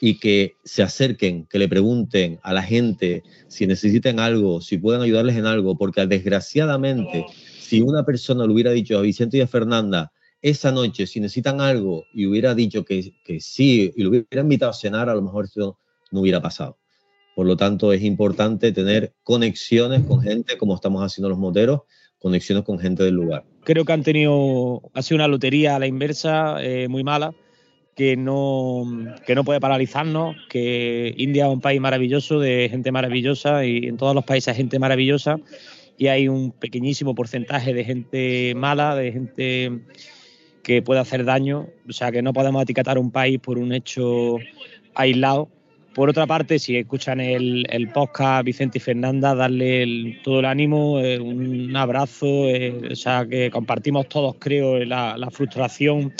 y que se acerquen, que le pregunten a la gente si necesitan algo, si pueden ayudarles en algo, porque desgraciadamente, si una persona le hubiera dicho a Vicente y a Fernanda esa noche, si necesitan algo, y hubiera dicho que, que sí, y lo hubiera invitado a cenar, a lo mejor esto no hubiera pasado. Por lo tanto, es importante tener conexiones con gente, como estamos haciendo los moteros, conexiones con gente del lugar. Creo que han tenido, ha sido una lotería a la inversa, eh, muy mala, que no, que no puede paralizarnos, que India es un país maravilloso, de gente maravillosa, y en todos los países hay gente maravillosa, y hay un pequeñísimo porcentaje de gente mala, de gente que puede hacer daño, o sea que no podemos etiquetar un país por un hecho aislado. Por otra parte, si escuchan el, podcast Vicente y Fernanda, darle todo el ánimo, eh, un abrazo, eh, o sea, que compartimos todos, creo, la, frustración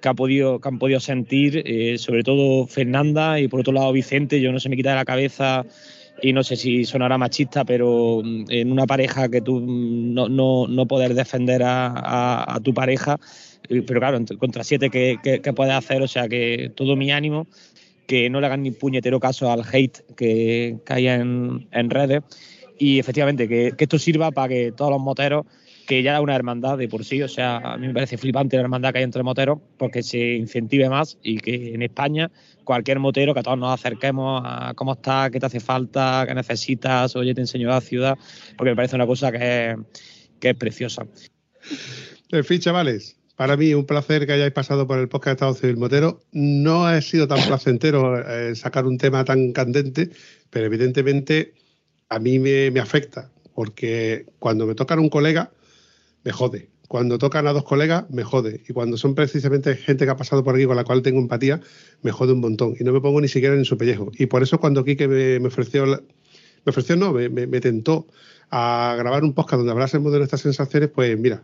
que, ha podido, que han podido sentir, eh, sobre todo Fernanda y por otro lado Vicente, yo no se me quita de la cabeza y no sé si sonará machista, pero mm, en una pareja que tú no, no, poder defender a, tu pareja, pero claro, contra siete que, que puedes hacer, o sea que todo mi ánimo que no le hagan ni puñetero caso al hate que, que en, redes y efectivamente que, esto sirva para que todos los moteros que ya da una hermandad de por sí, o sea, a mí me parece flipante la hermandad que hay entre moteros, porque se incentive más y que en España cualquier motero, que todos nos acerquemos a cómo está, qué te hace falta, qué necesitas, oye, te enseño la ciudad, porque me parece una cosa que es, que es preciosa. En fin, chavales, para mí un placer que hayáis pasado por el podcast de Estado Civil Motero. No ha sido tan placentero eh, sacar un tema tan candente, pero evidentemente a mí me, afecta, porque cuando me tocan un colega, me jode. Cuando tocan a dos colegas, me jode. Y cuando son precisamente gente que ha pasado por aquí con la cual tengo empatía, me jode un montón. Y no me pongo ni siquiera en su pellejo. Y por eso cuando Quique me, me ofreció, me ofreció no, me, me, tentó a grabar un podcast donde hablásemos de nuestras sensaciones, pues mira,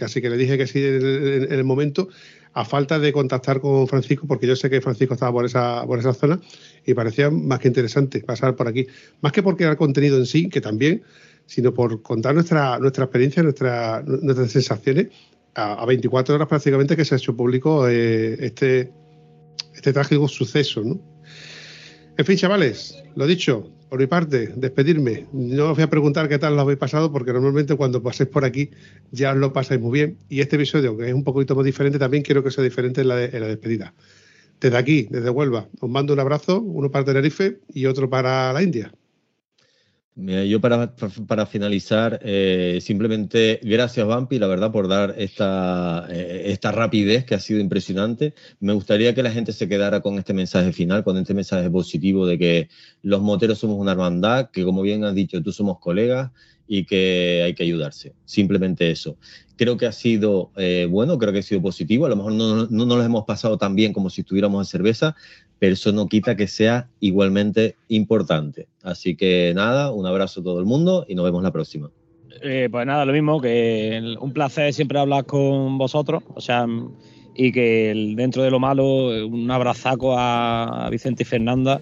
Así que le dije que sí en, el momento, a falta de contactar con Francisco, porque yo sé que Francisco estaba por esa, por esa zona y parecía más que interesante pasar por aquí. Más que era el contenido en sí, que también, sino por contar nuestra, nuestra experiencia, nuestra, nuestras sensaciones a, 24 horas prácticamente que se ha hecho público eh, este, este trágico suceso. ¿no? En fin, chavales, lo dicho, por mi parte, despedirme. No os voy a preguntar qué tal lo habéis pasado, porque normalmente cuando paséis por aquí ya os lo pasáis muy bien. Y este episodio, que es un poquito más diferente, también quiero que sea diferente en la, en la despedida. Desde aquí, desde Huelva, os mando un abrazo, uno para Tenerife y otro para la India yo para, para finalizar, eh, simplemente gracias Vampi, la verdad, por dar esta, eh, esta rapidez que ha sido impresionante. Me gustaría que la gente se quedara con este mensaje final, con este mensaje positivo de que los moteros somos una hermandad, que como bien has dicho, tú somos colegas y que hay que ayudarse. Simplemente eso. Creo que ha sido eh, bueno, creo que ha sido positivo. A lo mejor no, no, nos lo hemos pasado tan bien como si estuviéramos en cerveza, pero eso no quita que sea igualmente importante. Así que nada, un abrazo a todo el mundo y nos vemos la próxima. Eh, pues nada, lo mismo, que un placer siempre hablar con vosotros, o sea, y que dentro de lo malo, un abrazaco a Vicente y Fernanda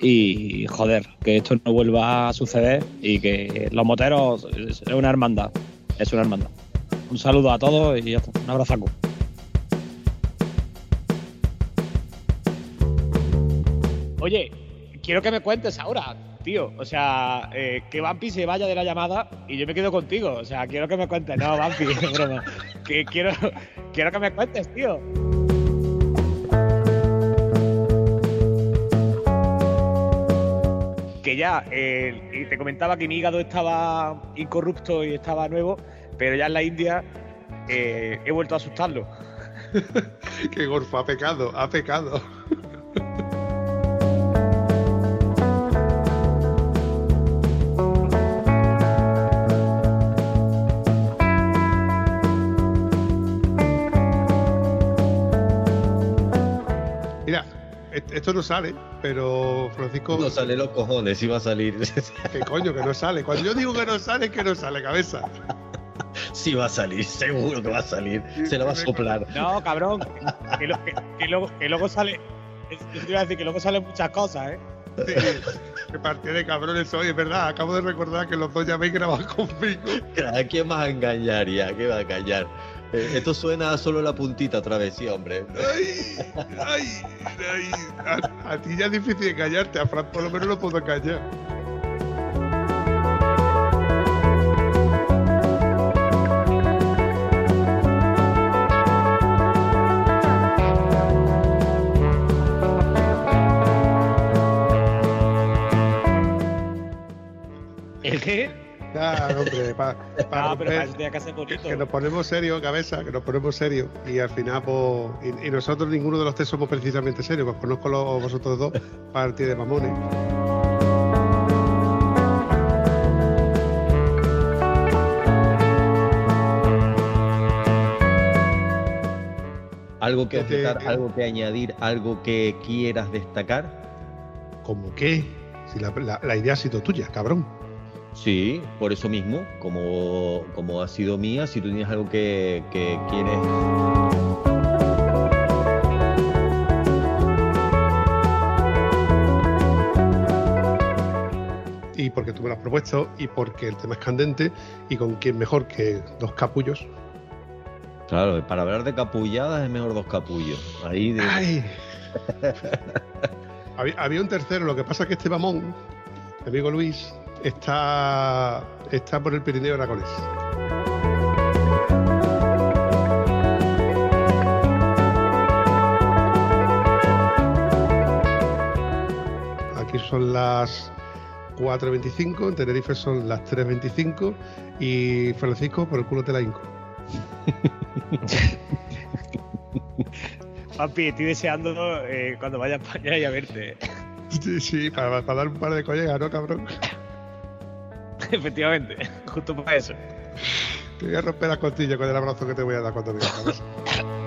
y joder, que esto no vuelva a suceder y que los moteros es una hermandad, es una hermandad. Un saludo a todos y un abrazaco. Oye, quiero que me cuentes ahora, tío. O sea, eh, que Vampi se vaya de la llamada y yo me quedo contigo. O sea, quiero que me cuentes. No, Vampi, broma. Que quiero, quiero que me cuentes, tío. Que ya, eh, te comentaba que mi hígado estaba incorrupto y estaba nuevo, pero ya en la India eh, he vuelto a asustarlo. Qué gorfo, ha pecado, ha pecado. Esto no sale, pero Francisco. No sale los cojones, iba a salir. ¿Qué coño que no sale? Cuando yo digo que no sale, es que no sale, cabeza. Sí va a salir, seguro que va a salir. Se lo va a soplar. No, cabrón. Que, luego, que luego sale. Yo te iba a decir que luego salen muchas cosas, ¿eh? Sí, que partida de cabrones hoy, es verdad. Acabo de recordar que los dos ya habéis grabado conmigo. ¿A quién vas a engañar ya? ¿Qué va a engañar? Eh, esto suena solo la puntita otra vez, sí, hombre. Ay, ay, ay. A, a, ti ya es difícil engañarte, a Fran por lo menos lo puedo engañar. ¿El qué? Claro, hombre, para ah, que, que, nos ponemos serios, cabeza, que nos ponemos serios. Y al final, pues, y, nosotros ninguno de los tres somos precisamente serios, pues conozco a vosotros dos partir de mamones. ¿Algo que objetar, algo que añadir, algo que quieras destacar? ¿Cómo qué? Si la, la idea ha sido tuya, cabrón. Sí, por eso mismo, como, como ha sido mía, si tú tienes algo que, que quieres... Y porque tú me lo has propuesto y porque el tema es candente y con quién mejor que dos capullos. Claro, para hablar de capulladas es mejor dos capullos. Ahí Ay. había, un tercero, lo que pasa es que este mamón, mi amigo Luis, está, está por el Pirineo Aragonés. Aquí son las 4.25, en Tenerife son las 3.25 y Francisco por el culo te la inco. Papi, estoy deseando eh, cuando vaya a España y a verte. Sí, sí, para, para dar un par de collegas, ¿no, cabrón? Efectivamente, justo para eso. Te voy a romper la costilla con el abrazo que te voy a dar cuando vengas.